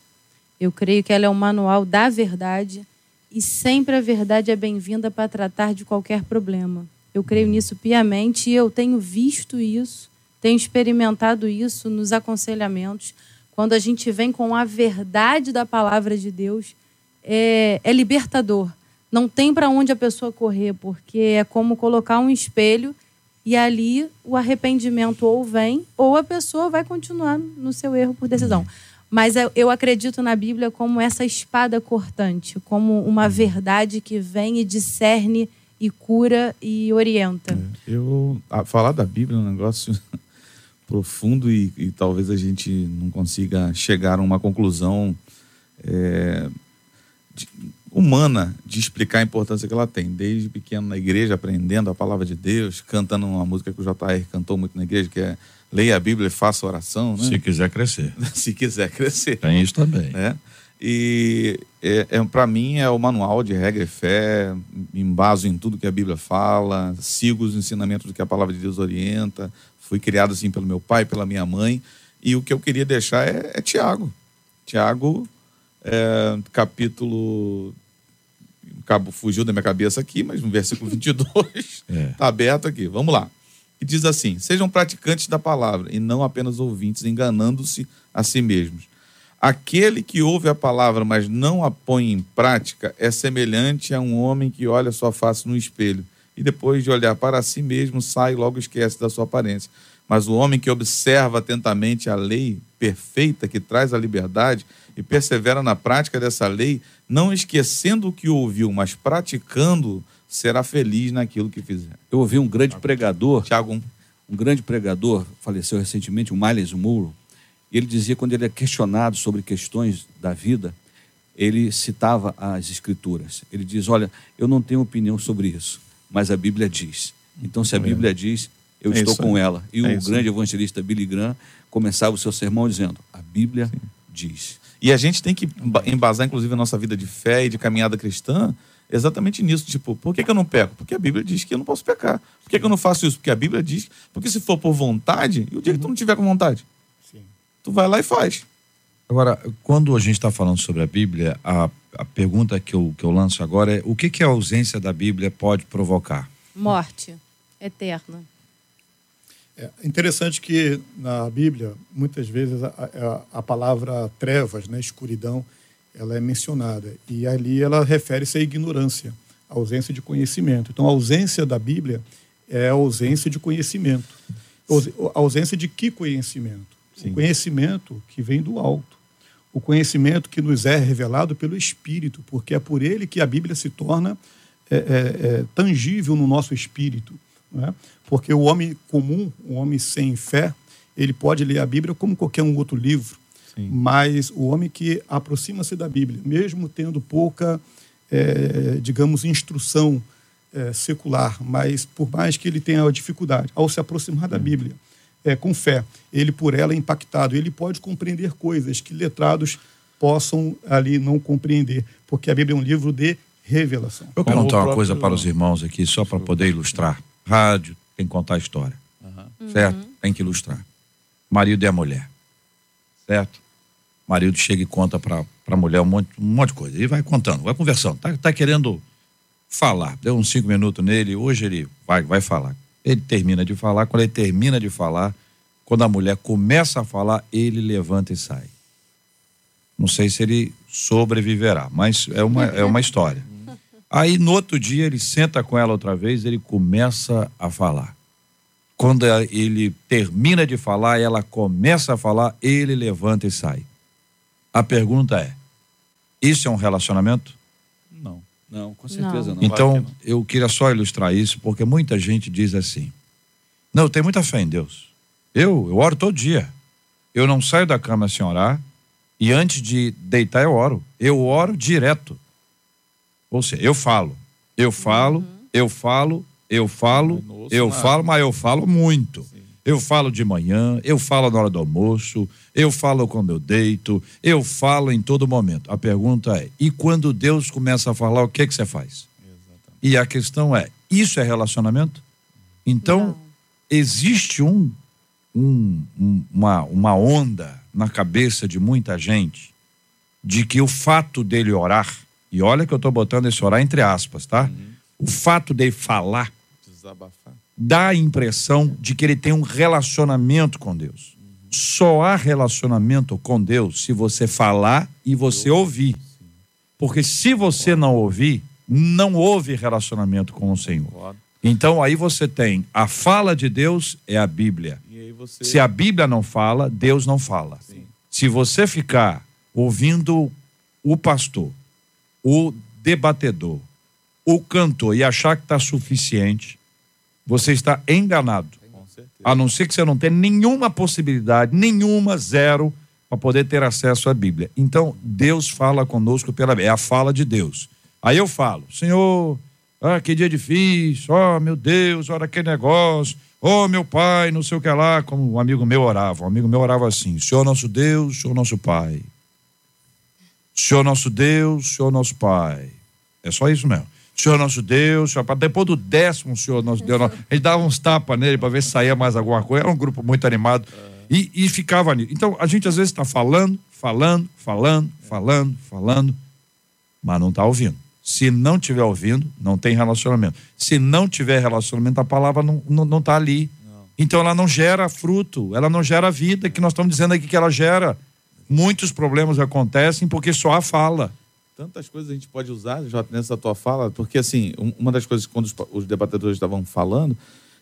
Eu creio que ela é um manual da verdade e sempre a verdade é bem-vinda para tratar de qualquer problema. Eu creio nisso piamente e eu tenho visto isso, tenho experimentado isso nos aconselhamentos quando a gente vem com a verdade da palavra de Deus, é, é libertador. Não tem para onde a pessoa correr, porque é como colocar um espelho e ali o arrependimento ou vem, ou a pessoa vai continuar no seu erro por decisão. Mas eu acredito na Bíblia como essa espada cortante, como uma verdade que vem e discerne e cura e orienta. É, eu falar da Bíblia é um negócio (laughs) profundo e, e, talvez a gente não consiga chegar a uma conclusão é, de, humana de explicar a importância que ela tem. Desde pequeno na igreja, aprendendo a palavra de Deus, cantando uma música que o JR cantou muito na igreja, que é Leia a Bíblia e faça oração. Né? Se quiser crescer. (laughs) Se quiser crescer. Tem isso também. Né? E é, é para mim é o manual de regra e fé, embaso em tudo que a Bíblia fala, sigo os ensinamentos do que a palavra de Deus orienta. Fui criado assim pelo meu pai, pela minha mãe. E o que eu queria deixar é, é Tiago. Tiago, é, capítulo. Cabo, fugiu da minha cabeça aqui, mas no versículo (laughs) 22 está é. Tá aberto aqui. Vamos lá. E diz assim: Sejam praticantes da palavra e não apenas ouvintes, enganando-se a si mesmos. Aquele que ouve a palavra, mas não a põe em prática, é semelhante a um homem que olha sua face no espelho e depois de olhar para si mesmo sai e logo esquece da sua aparência. Mas o homem que observa atentamente a lei perfeita que traz a liberdade e persevera na prática dessa lei, não esquecendo o que ouviu, mas praticando, será feliz naquilo que fizer. Eu ouvi um grande pregador, Tiago, um grande pregador, faleceu recentemente, o Miles Moore, e ele dizia quando ele é questionado sobre questões da vida, ele citava as escrituras. Ele diz: "Olha, eu não tenho opinião sobre isso, mas a Bíblia diz. Então se a Bíblia diz, eu é estou com ela. E é o grande evangelista Billy Graham começava o seu sermão dizendo: a Bíblia Sim. diz. E a gente tem que embasar, inclusive, a nossa vida de fé e de caminhada cristã exatamente nisso. Tipo, por que, que eu não peco? Porque a Bíblia diz que eu não posso pecar. Por que, que eu não faço isso? Porque a Bíblia diz. Porque se for por vontade, e o dia que tu não tiver com vontade? Sim. Tu vai lá e faz. Agora, quando a gente está falando sobre a Bíblia, a, a pergunta que eu, que eu lanço agora é: o que, que a ausência da Bíblia pode provocar? Morte eterna. É interessante que na Bíblia, muitas vezes, a, a, a, palavra trevas, né, escuridão, ela é mencionada. E ali ela refere-se à ignorância, à ausência de conhecimento. Então, a ausência da Bíblia é a ausência de conhecimento. A ausência de que conhecimento? Sim. O conhecimento que vem do alto. O conhecimento que nos é revelado pelo Espírito, porque é por ele que a Bíblia se torna é, é, é, tangível no nosso espírito. Né? Porque o homem comum, o homem sem fé, ele pode ler a Bíblia como qualquer um outro livro, Sim. mas o homem que aproxima-se da Bíblia, mesmo tendo pouca, é, digamos, instrução é, secular, mas por mais que ele tenha dificuldade ao se aproximar da Bíblia, é, com fé, ele por ela é impactado, ele pode compreender coisas que letrados possam ali não compreender, porque a Bíblia é um livro de revelação. Eu quero perguntar uma coisa para os irmãos aqui, só para poder ilustrar rádio, tem que contar a história. Uhum. Certo? Tem que ilustrar. Marido é a mulher. Certo? Marido chega e conta para a mulher um monte, um monte de coisa. E vai contando, vai conversando. Tá, tá querendo falar. Deu uns cinco minutos nele, hoje ele vai, vai falar. Ele termina de falar. Quando ele termina de falar, quando a mulher começa a falar, ele levanta e sai. Não sei se ele sobreviverá, mas é uma, é uma história. Aí no outro dia ele senta com ela outra vez, ele começa a falar. Quando ele termina de falar, ela começa a falar, ele levanta e sai. A pergunta é: isso é um relacionamento? Não, não, com certeza não. não. Então, não. eu queria só ilustrar isso, porque muita gente diz assim: não, eu tenho muita fé em Deus. Eu, eu oro todo dia. Eu não saio da cama sem orar, e antes de deitar eu oro. Eu oro direto. Ou seja, eu falo, eu falo, uhum. eu falo, eu falo, eu nada. falo, mas eu falo muito. Sim. Eu falo de manhã, eu falo na hora do almoço, eu falo quando eu deito, eu falo em todo momento. A pergunta é: e quando Deus começa a falar, o que, que você faz? Exatamente. E a questão é: isso é relacionamento? Então, Não. existe um, um, um, uma, uma onda na cabeça de muita gente de que o fato dele orar e olha que eu estou botando esse orar entre aspas, tá? Uhum. O fato de falar Desabafar. dá a impressão de que ele tem um relacionamento com Deus. Uhum. Só há relacionamento com Deus se você falar e você eu, ouvir. Sim. Porque se você não ouvir, não houve relacionamento com o Senhor. Então aí você tem a fala de Deus é a Bíblia. Você... Se a Bíblia não fala, Deus não fala. Sim. Se você ficar ouvindo o pastor, o debatedor, o cantor e achar que está suficiente, você está enganado. A não ser que você não tenha nenhuma possibilidade, nenhuma, zero, para poder ter acesso à Bíblia. Então, Deus fala conosco pela É a fala de Deus. Aí eu falo, Senhor, ah, que dia difícil, oh meu Deus, olha que negócio, oh meu pai, não sei o que lá, como um amigo meu orava, um amigo meu orava assim, Senhor nosso Deus, Senhor nosso Pai. Senhor nosso Deus, Senhor nosso Pai. É só isso mesmo. Senhor nosso Deus, Senhor, depois do décimo, Senhor nosso Deus, ele dava uns tapas nele para ver se saía mais alguma coisa. Era um grupo muito animado e, e ficava ali. Então a gente às vezes está falando, falando, falando, falando, falando, mas não está ouvindo. Se não estiver ouvindo, não tem relacionamento. Se não tiver relacionamento, a palavra não está não, não tá ali. Então ela não gera fruto, ela não gera vida, que nós estamos dizendo aqui que ela gera. Muitos problemas acontecem porque só a fala. Tantas coisas a gente pode usar, Jota, nessa tua fala, porque assim, uma das coisas que quando os, os debatedores estavam falando,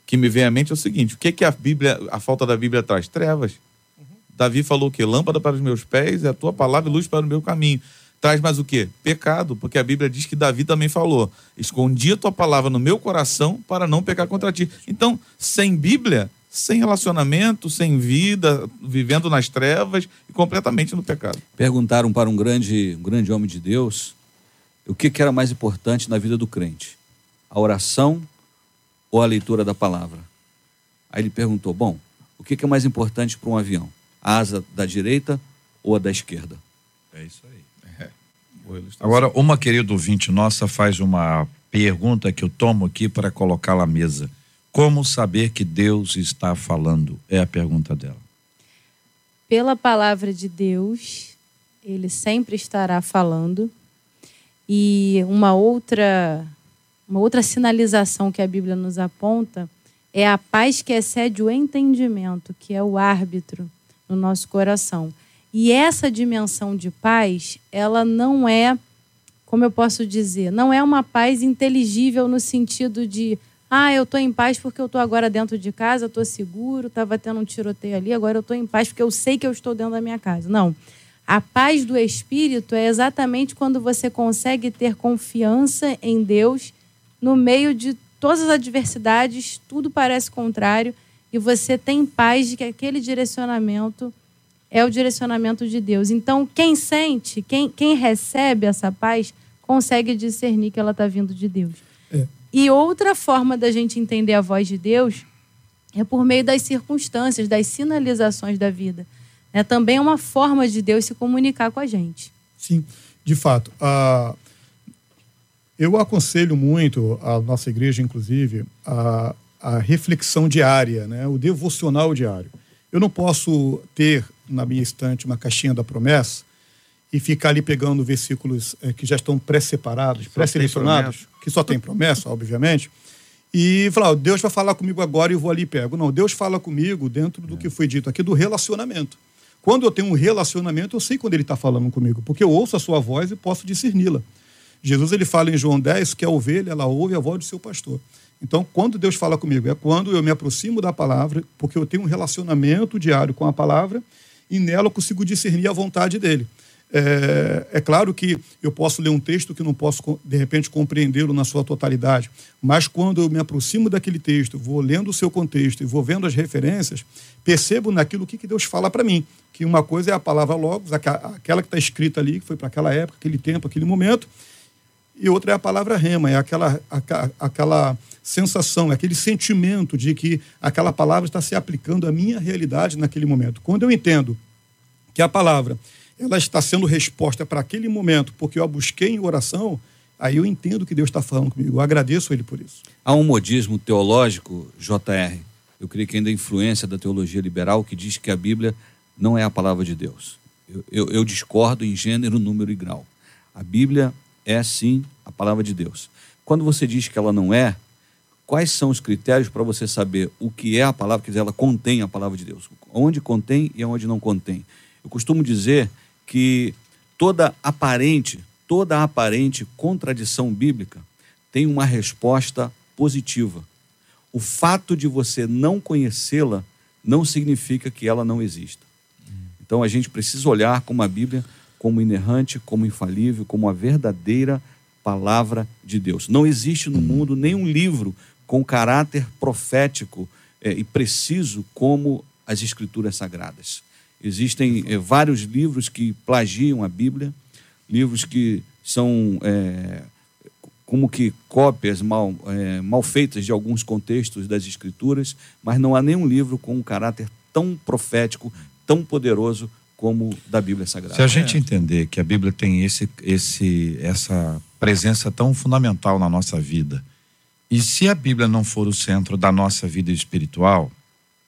que me vem à mente é o seguinte: o que, que a Bíblia, a falta da Bíblia traz? Trevas. Uhum. Davi falou o quê? Lâmpada para os meus pés é a tua palavra e luz para o meu caminho. Traz mais o quê? Pecado, porque a Bíblia diz que Davi também falou: escondi a tua palavra no meu coração para não pecar contra ti. Então, sem Bíblia, sem relacionamento, sem vida, vivendo nas trevas e completamente no pecado. Perguntaram para um grande, um grande homem de Deus o que, que era mais importante na vida do crente: a oração ou a leitura da palavra? Aí ele perguntou: bom, o que, que é mais importante para um avião? A asa da direita ou a da esquerda? É isso aí. É. Agora, uma querida ouvinte nossa faz uma pergunta que eu tomo aqui para colocá-la à mesa. Como saber que Deus está falando? É a pergunta dela. Pela palavra de Deus, ele sempre estará falando. E uma outra uma outra sinalização que a Bíblia nos aponta é a paz que excede o entendimento, que é o árbitro no nosso coração. E essa dimensão de paz, ela não é, como eu posso dizer, não é uma paz inteligível no sentido de ah, eu estou em paz porque eu estou agora dentro de casa, estou seguro, estava tendo um tiroteio ali, agora eu estou em paz porque eu sei que eu estou dentro da minha casa. Não. A paz do espírito é exatamente quando você consegue ter confiança em Deus no meio de todas as adversidades, tudo parece contrário, e você tem paz de que aquele direcionamento é o direcionamento de Deus. Então, quem sente, quem, quem recebe essa paz, consegue discernir que ela está vindo de Deus. É. E outra forma da gente entender a voz de Deus é por meio das circunstâncias, das sinalizações da vida. É também uma forma de Deus se comunicar com a gente. Sim, de fato. Uh, eu aconselho muito a nossa igreja, inclusive, a, a reflexão diária, né? o devocional diário. Eu não posso ter na minha estante uma caixinha da promessa e ficar ali pegando versículos é, que já estão pré-separados, pré-selecionados, que só tem promessa, obviamente, e falar, Deus vai falar comigo agora e eu vou ali e pego. Não, Deus fala comigo dentro do que foi dito aqui, do relacionamento. Quando eu tenho um relacionamento, eu sei quando ele está falando comigo, porque eu ouço a sua voz e posso discerni-la. Jesus ele fala em João 10 que a ovelha ela ouve a voz do seu pastor. Então, quando Deus fala comigo, é quando eu me aproximo da palavra, porque eu tenho um relacionamento diário com a palavra e nela eu consigo discernir a vontade dele. É, é, claro que eu posso ler um texto que não posso, de repente, compreendê-lo na sua totalidade, mas quando eu me aproximo daquele texto, vou lendo o seu contexto e vou vendo as referências, percebo naquilo que, que Deus fala para mim. Que uma coisa é a palavra Logos, aquela que está escrita ali, que foi para aquela época, aquele tempo, aquele momento, e outra é a palavra rema, é aquela, aquela sensação, é aquele sentimento de que aquela palavra está se aplicando à minha realidade naquele momento. Quando eu entendo que a palavra ela está sendo resposta para aquele momento, porque eu a busquei em oração, aí eu entendo que Deus está falando comigo. Eu agradeço Ele por isso. Há um modismo teológico, JR, eu creio que ainda é influência da teologia liberal, que diz que a Bíblia não é a palavra de Deus. Eu, eu, eu discordo em gênero, número e grau. A Bíblia é sim a palavra de Deus. Quando você diz que ela não é, quais são os critérios para você saber o que é a palavra, quer dizer, ela contém a palavra de Deus? Onde contém e onde não contém? Eu costumo dizer que toda aparente, toda aparente contradição bíblica tem uma resposta positiva. O fato de você não conhecê-la não significa que ela não exista. Então a gente precisa olhar como a Bíblia como inerrante, como infalível, como a verdadeira palavra de Deus. Não existe no mundo nenhum livro com caráter profético é, e preciso como as Escrituras Sagradas. Existem é, vários livros que plagiam a Bíblia, livros que são é, como que cópias mal, é, mal feitas de alguns contextos das escrituras, mas não há nenhum livro com um caráter tão profético, tão poderoso como da Bíblia Sagrada. Se a gente entender que a Bíblia tem esse, esse, essa presença tão fundamental na nossa vida, e se a Bíblia não for o centro da nossa vida espiritual,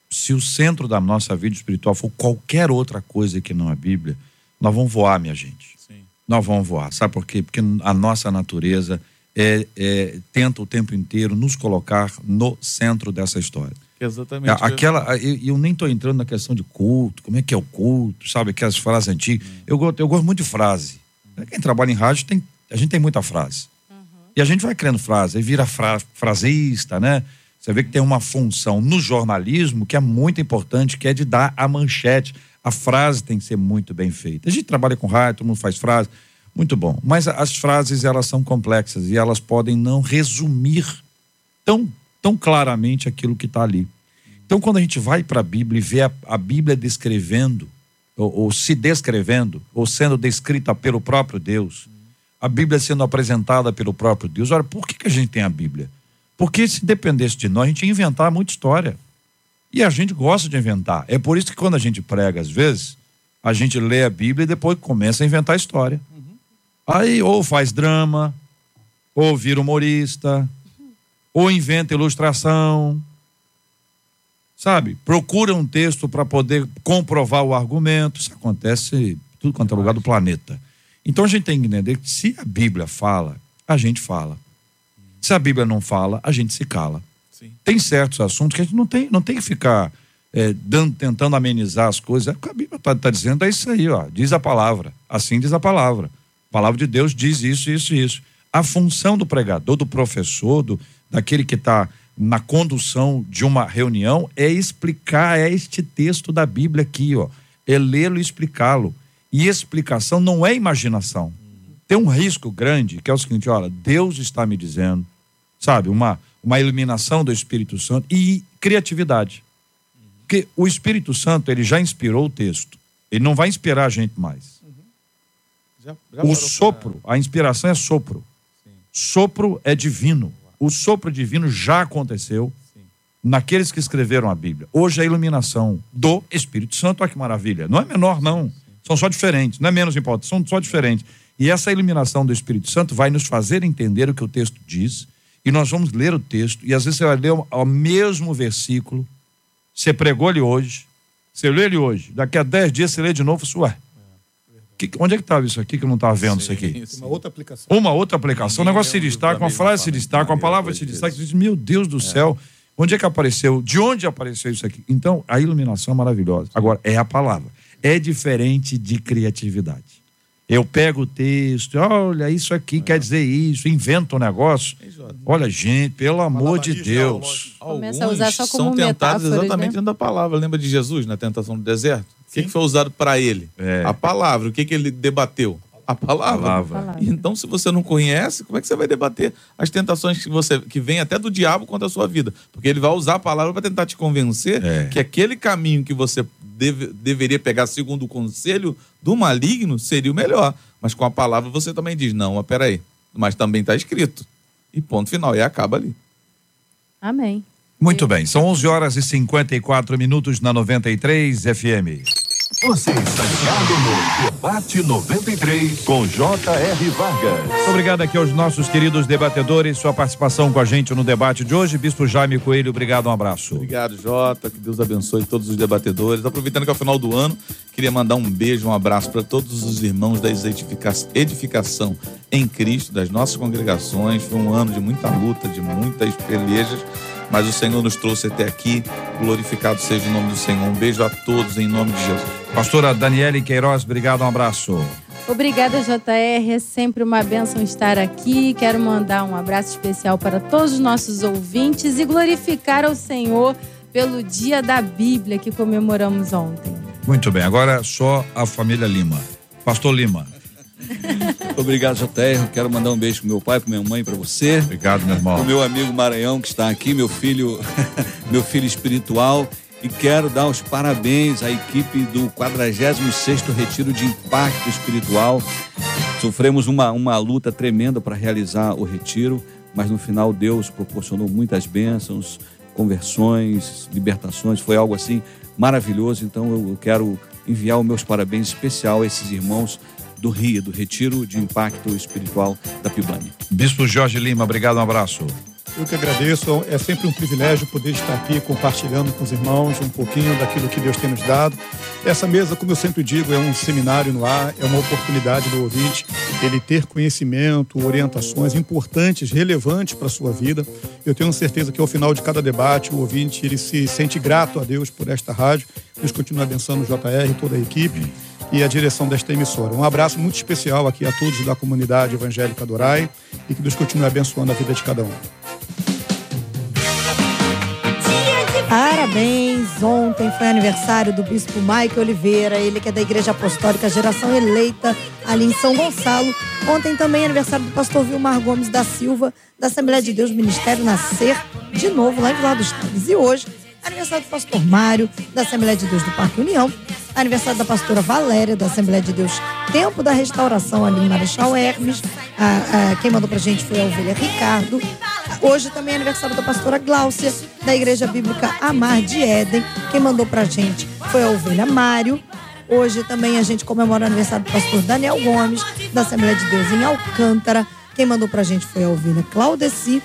se o centro da nossa vida espiritual for qualquer outra coisa que não a Bíblia, nós vamos voar, minha gente. Sim. Nós vamos voar. Sabe por quê? Porque a nossa natureza é, é, tenta o tempo inteiro nos colocar no centro dessa história. Exatamente. Aquela, eu, eu nem estou entrando na questão de culto, como é que é o culto, sabe? Aquelas frases antigas. Eu, gosto- eu gosto muito de frase. Quem trabalha em rádio, tem, a gente tem muita frase. E a gente vai criando frase, aí vira fra, frasista, né? Você vê que tem uma função no jornalismo que é muito importante, que é de dar a manchete. A frase tem que ser muito bem feita. A gente trabalha com rádio, todo mundo faz frase, muito bom. Mas as frases, elas são complexas e elas podem não resumir tão, tão claramente aquilo que está ali. Então, quando a gente vai para a Bíblia e vê a, a Bíblia descrevendo, ou, ou se descrevendo, ou sendo descrita pelo próprio Deus, a Bíblia sendo apresentada pelo próprio Deus, olha, por que, que a gente tem a Bíblia? Porque se dependesse de nós, a gente ia inventar muita história. E a gente gosta de inventar. É por isso que quando a gente prega, às vezes, a gente lê a Bíblia e depois começa a inventar história. Aí ou faz drama, ou vira humorista, ou inventa ilustração, sabe? Procura um texto para poder comprovar o argumento. Isso acontece em tudo quanto é lugar do planeta. Então a gente tem que entender que se a Bíblia fala, a gente fala. Se a Bíblia não fala, a gente se cala. Sim. Tem certos assuntos que a gente não tem, não tem que ficar é, dando, tentando amenizar as coisas. É o que a Bíblia está dizendo, é isso aí, ó. Diz a palavra. Assim diz a palavra. A palavra de Deus diz isso, isso, isso. A função do pregador, do professor, do, daquele que está na condução de uma reunião é explicar este texto da Bíblia aqui, ó. É lê-lo e explicá-lo. E explicação não é imaginação. Tem um risco grande, que é o seguinte, olha, Deus está me dizendo, sabe, uma, uma iluminação do Espírito Santo e criatividade. Porque o Espírito Santo, ele já inspirou o texto. Ele não vai inspirar a gente mais. Já- já O parou pra- sopro, a inspiração é sopro. Sopro é divino. O sopro divino já aconteceu naqueles que escreveram a Bíblia. Hoje é a iluminação do Espírito Santo, olha que maravilha. Não é menor, não. São só diferentes, não é menos importante, são só diferentes. E essa iluminação do Espírito Santo vai nos fazer entender o que o texto diz, e nós vamos ler o texto, e às vezes você vai ler o mesmo versículo, você pregou ele hoje, você lê ele hoje, daqui a dez dias você lê de novo, ué, que- onde é que estava isso aqui que eu não estava vendo isso aqui? Tem uma outra aplicação. Uma outra aplicação, o negócio se destaca, uma frase se destaca, uma palavra eu se destaca, você diz, meu Deus do céu, onde é que apareceu? De onde apareceu isso aqui? Então, a iluminação é maravilhosa. Agora, é a palavra. É diferente de criatividade. Eu pego o texto, olha, isso aqui quer dizer isso, invento um negócio. Olha, gente, pelo amor de Deus. Começa a usar só como são tentados metáforas, exatamente né? dentro da palavra. Lembra de Jesus na tentação do deserto? O que, que foi usado para ele? É. A palavra. O que, que ele debateu? A palavra. Palavra. Palavra. Então, se você não conhece, como é que você vai debater as tentações que você que vem até do diabo contra a sua vida? Porque ele vai usar a palavra para tentar te convencer É. que aquele caminho que você deve- deveria pegar segundo o conselho do maligno seria o melhor. Mas com a palavra você também diz: não, mas peraí. Mas também está escrito. E ponto final. E acaba ali. Amém. Muito bem, são 11 horas e 54 minutos na 93 FM. Você está ligado no Debate 93 com J.R. Vargas. Muito obrigado aqui aos nossos queridos debatedores, sua participação com a gente no debate de hoje. Bispo Jaime Coelho, obrigado, um abraço. Obrigado, Jota. Que Deus abençoe todos os debatedores. Aproveitando que é o final do ano, queria mandar um beijo, um abraço para todos os irmãos da edifica- edificação em Cristo, das nossas congregações. Foi um ano de muita luta, de muitas pelejas, mas o Senhor nos trouxe até aqui. Glorificado seja o nome do Senhor. Um beijo a todos em nome de Jesus. Pastora Daniele Queiroz, obrigado, um abraço. Obrigada, JR. É sempre uma bênção estar aqui. Quero mandar um abraço especial para todos os nossos ouvintes e glorificar ao Senhor pelo Dia da Bíblia que comemoramos ontem. Muito bem, agora só a família Lima. Pastor Lima, (laughs) Obrigado, JR. Quero mandar um beijo pro meu pai, pra minha mãe, para você. obrigado, meu O irmão. meu amigo Maranhão, que está aqui, meu filho, (laughs) meu filho espiritual. E quero dar os parabéns à equipe do 46º Retiro de Impacto Espiritual. Sofremos uma, uma luta tremenda para realizar o retiro, mas no final Deus proporcionou muitas bênçãos, conversões, libertações. Foi algo assim maravilhoso. Então eu quero enviar os meus parabéns especial a esses irmãos do RIA, do Retiro de Impacto Espiritual da Pibane. Bispo Jorge Lima, obrigado, um abraço. Eu que agradeço, é sempre um privilégio poder estar aqui compartilhando com os irmãos um pouquinho daquilo que Deus tem nos dado. Essa mesa, como eu sempre digo, é um seminário no ar, é uma oportunidade do ouvinte ele ter conhecimento, orientações importantes, relevantes para a sua vida. Eu tenho certeza que ao final de cada debate, o ouvinte ele se sente grato a Deus por esta rádio. Deus continue abençoando o JR e toda a equipe e a direção desta emissora. Um abraço muito especial aqui a todos da comunidade evangélica do Rai e que Deus continue abençoando a vida de cada um. Parabéns! Ontem foi aniversário do bispo Mike Oliveira, ele que é da Igreja Apostólica Geração Eleita, ali em São Gonçalo. Ontem também é aniversário do pastor Vilmar Gomes da Silva, da Assembleia de Deus Ministério Nascer, de novo lá em Vila dos Taves. E hoje, aniversário do pastor Mário, da Assembleia de Deus do Parque União, aniversário da pastora Valéria, da Assembleia de Deus Tempo da Restauração, ali em Marechal Hermes. Ah, quem mandou pra gente foi a ovelha Ricardo. Hoje também é aniversário da pastora Gláucia, da Igreja Bíblica Amar de Éden. Quem mandou pra gente foi a ovelha Mário. Hoje também a gente comemora o aniversário do pastor Daniel Gomes, da Assembleia de Deus em Alcântara. Quem mandou pra gente foi a ovelha Claudeci.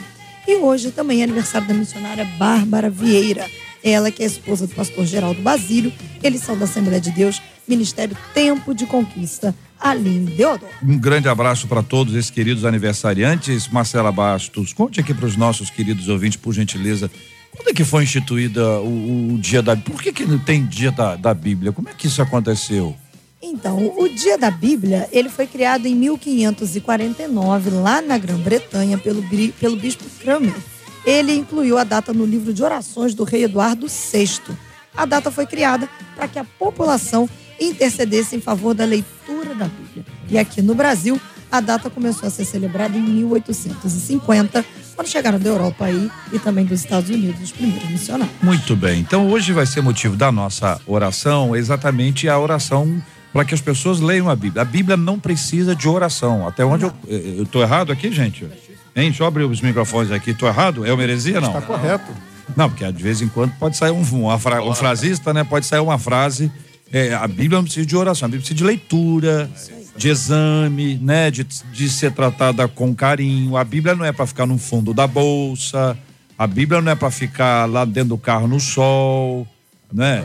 E hoje também é aniversário da missionária Bárbara Vieira. Ela que é esposa do pastor Geraldo Basílio. Eles são da Assembleia de Deus, Ministério Tempo de Conquista, Aline Deodoro. Um grande abraço para todos esses queridos aniversariantes. Marcela Bastos, conte aqui para os nossos queridos ouvintes, por gentileza, quando é que foi instituída o, o dia da Por que, que não tem dia da, da Bíblia? Como é que isso aconteceu? Então, o Dia da Bíblia, ele foi criado em 1549, lá na Grã-Bretanha, pelo, pelo bispo Cranmer. Ele incluiu a data no livro de orações do rei Eduardo VI. A data foi criada para que a população intercedesse em favor da leitura da Bíblia. E aqui no Brasil, a data começou a ser celebrada em 1850, quando chegaram da Europa aí e também dos Estados Unidos os primeiros missionários. Muito bem. Então hoje vai ser motivo da nossa oração exatamente a oração para que as pessoas leiam a Bíblia. A Bíblia não precisa de oração. Até onde não. eu tô errado aqui, gente? Hein? Deixa eu abrir os microfones aqui. Tô errado? É o heresia, não? Está correto. Não, porque de vez em quando pode sair um, uma fra, um frasista, né? Pode sair uma frase. É, a Bíblia não precisa de oração, a Bíblia precisa de leitura, de exame, né? De, de ser tratada com carinho. A Bíblia não é para ficar no fundo da bolsa. A Bíblia não é para ficar lá dentro do carro no sol, né?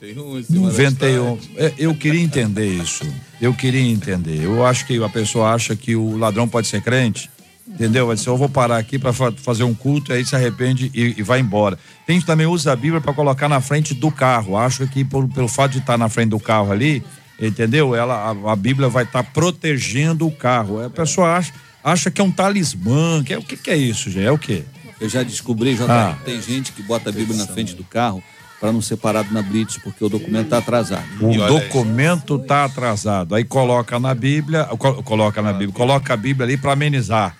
91. 91. É, eu queria entender isso. Eu queria entender. Eu acho que a pessoa acha que o ladrão pode ser crente. Entendeu? Vai dizer, eu vou parar aqui para fazer um culto, aí se arrepende e, e, vai embora. Tem gente que também usa a Bíblia para colocar na frente do carro. Acho que por, pelo fato de estar tá na frente do carro ali, entendeu? Ela, a, a Bíblia vai estar tá protegendo o carro. A pessoa acha, acha que é um talismã. Que é, o que, que é isso, gente? É o quê? Eu já descobri, já ah. tem gente que bota a Bíblia na frente do carro para não ser parado na blitz, porque o documento está atrasado. O documento está atrasado. Aí coloca na Bíblia, coloca na Bíblia, coloca a Bíblia ali para amenizar.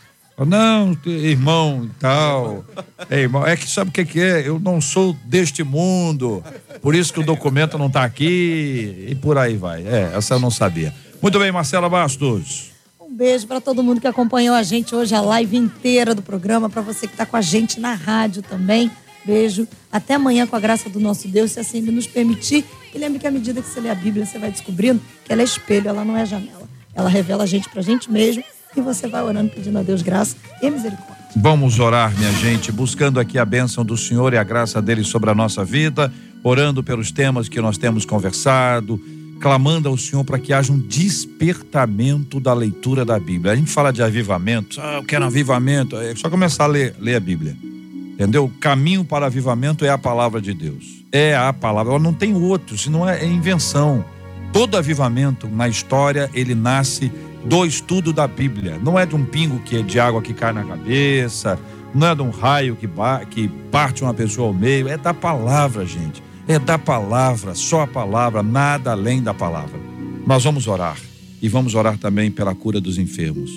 Não, irmão e tal. É, irmão, é que sabe o que, que, é? Eu não sou deste mundo. Por isso que o documento não está aqui e por aí vai. É, essa eu não sabia. Muito bem, Marcela Bastos. Um beijo para todo mundo que acompanhou a gente hoje, a live inteira do programa, para você que está com a gente na rádio também. Beijo. Até amanhã, com a graça do nosso Deus, se assim ele nos permitir. E lembre que à medida que você lê a Bíblia, você vai descobrindo que ela é espelho, ela não é janela. Ela revela a gente pra gente mesmo e você vai orando, pedindo a Deus graça e misericórdia. Vamos orar, minha gente, buscando aqui a bênção do Senhor e a graça dele sobre a nossa vida, orando pelos temas que nós temos conversado, clamando ao Senhor para que haja um despertamento da leitura da Bíblia. A gente fala de avivamento, ah, eu quero avivamento, é só começar a ler, ler a Bíblia. Entendeu? O caminho para avivamento é a palavra de Deus. É a palavra, ela não tem outro, senão é invenção. Todo avivamento na história, ele nasce do estudo da Bíblia. Não é de um pingo que é de água que cai na cabeça, não é de um raio que, que parte uma pessoa ao meio, é da palavra, gente. É da palavra, só a palavra, nada além da palavra. Nós vamos orar e vamos orar também pela cura dos enfermos,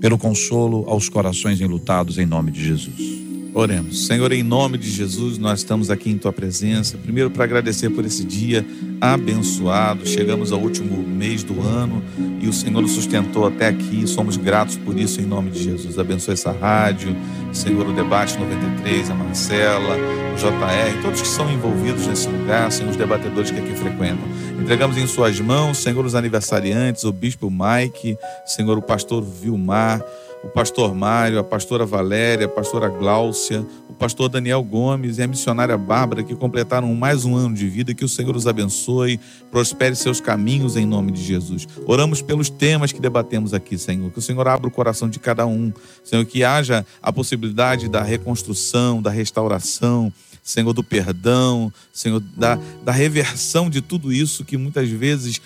pelo consolo aos corações enlutados em nome de Jesus. Oremos. Senhor, em nome de Jesus, nós estamos aqui em tua presença. Primeiro, para agradecer por esse dia abençoado. Chegamos ao último mês do ano e o Senhor nos sustentou até aqui. Somos gratos por isso, em nome de Jesus. Abençoe essa rádio, Senhor, o Debate 93, a Marcela, o JR, todos que são envolvidos nesse lugar, Senhor, os debatedores que aqui frequentam. Entregamos em Suas mãos, Senhor, os aniversariantes, o Bispo Mike, Senhor, o Pastor Vilmar o pastor Mário, a pastora Valéria, a pastora Gláucia, o pastor Daniel Gomes e a missionária Bárbara, que completaram mais um ano de vida. Que o Senhor os abençoe, prospere seus caminhos em nome de Jesus. Oramos pelos temas que debatemos aqui, Senhor. Que o Senhor abra o coração de cada um, Senhor, que haja a possibilidade da reconstrução, da restauração Senhor, do perdão, Senhor, da, da reversão de tudo isso que muitas vezes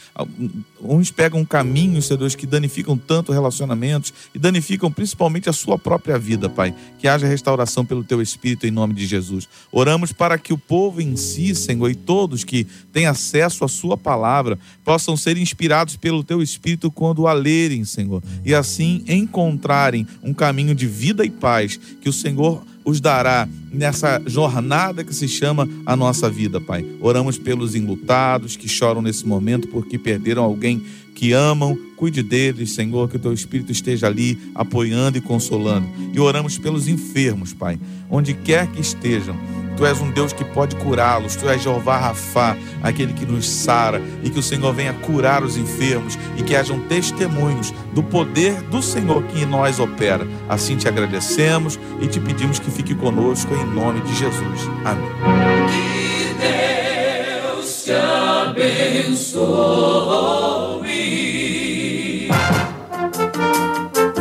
uns pegam caminhos, Senhor Deus, que danificam tanto relacionamentos e danificam principalmente a sua própria vida, Pai. Que haja restauração pelo Teu Espírito em nome de Jesus. Oramos para que o povo em si, Senhor, e todos que têm acesso à Sua palavra possam ser inspirados pelo Teu Espírito quando a lerem, Senhor, e assim encontrarem um caminho de vida e paz que o Senhor os dará nessa jornada que se chama a nossa vida, Pai. Oramos pelos enlutados que choram nesse momento porque perderam alguém que amam. Cuide deles, Senhor, que o teu Espírito esteja ali apoiando e consolando. E oramos pelos enfermos, Pai, onde quer que estejam Tu és um Deus que pode curá-los. Tu és Jeová Rafá, aquele que nos sara. E que o Senhor venha curar os enfermos e que hajam testemunhos do poder do Senhor que em nós opera. Assim te agradecemos e te pedimos que fique conosco em nome de Jesus. Amém. Que Deus te abençoe.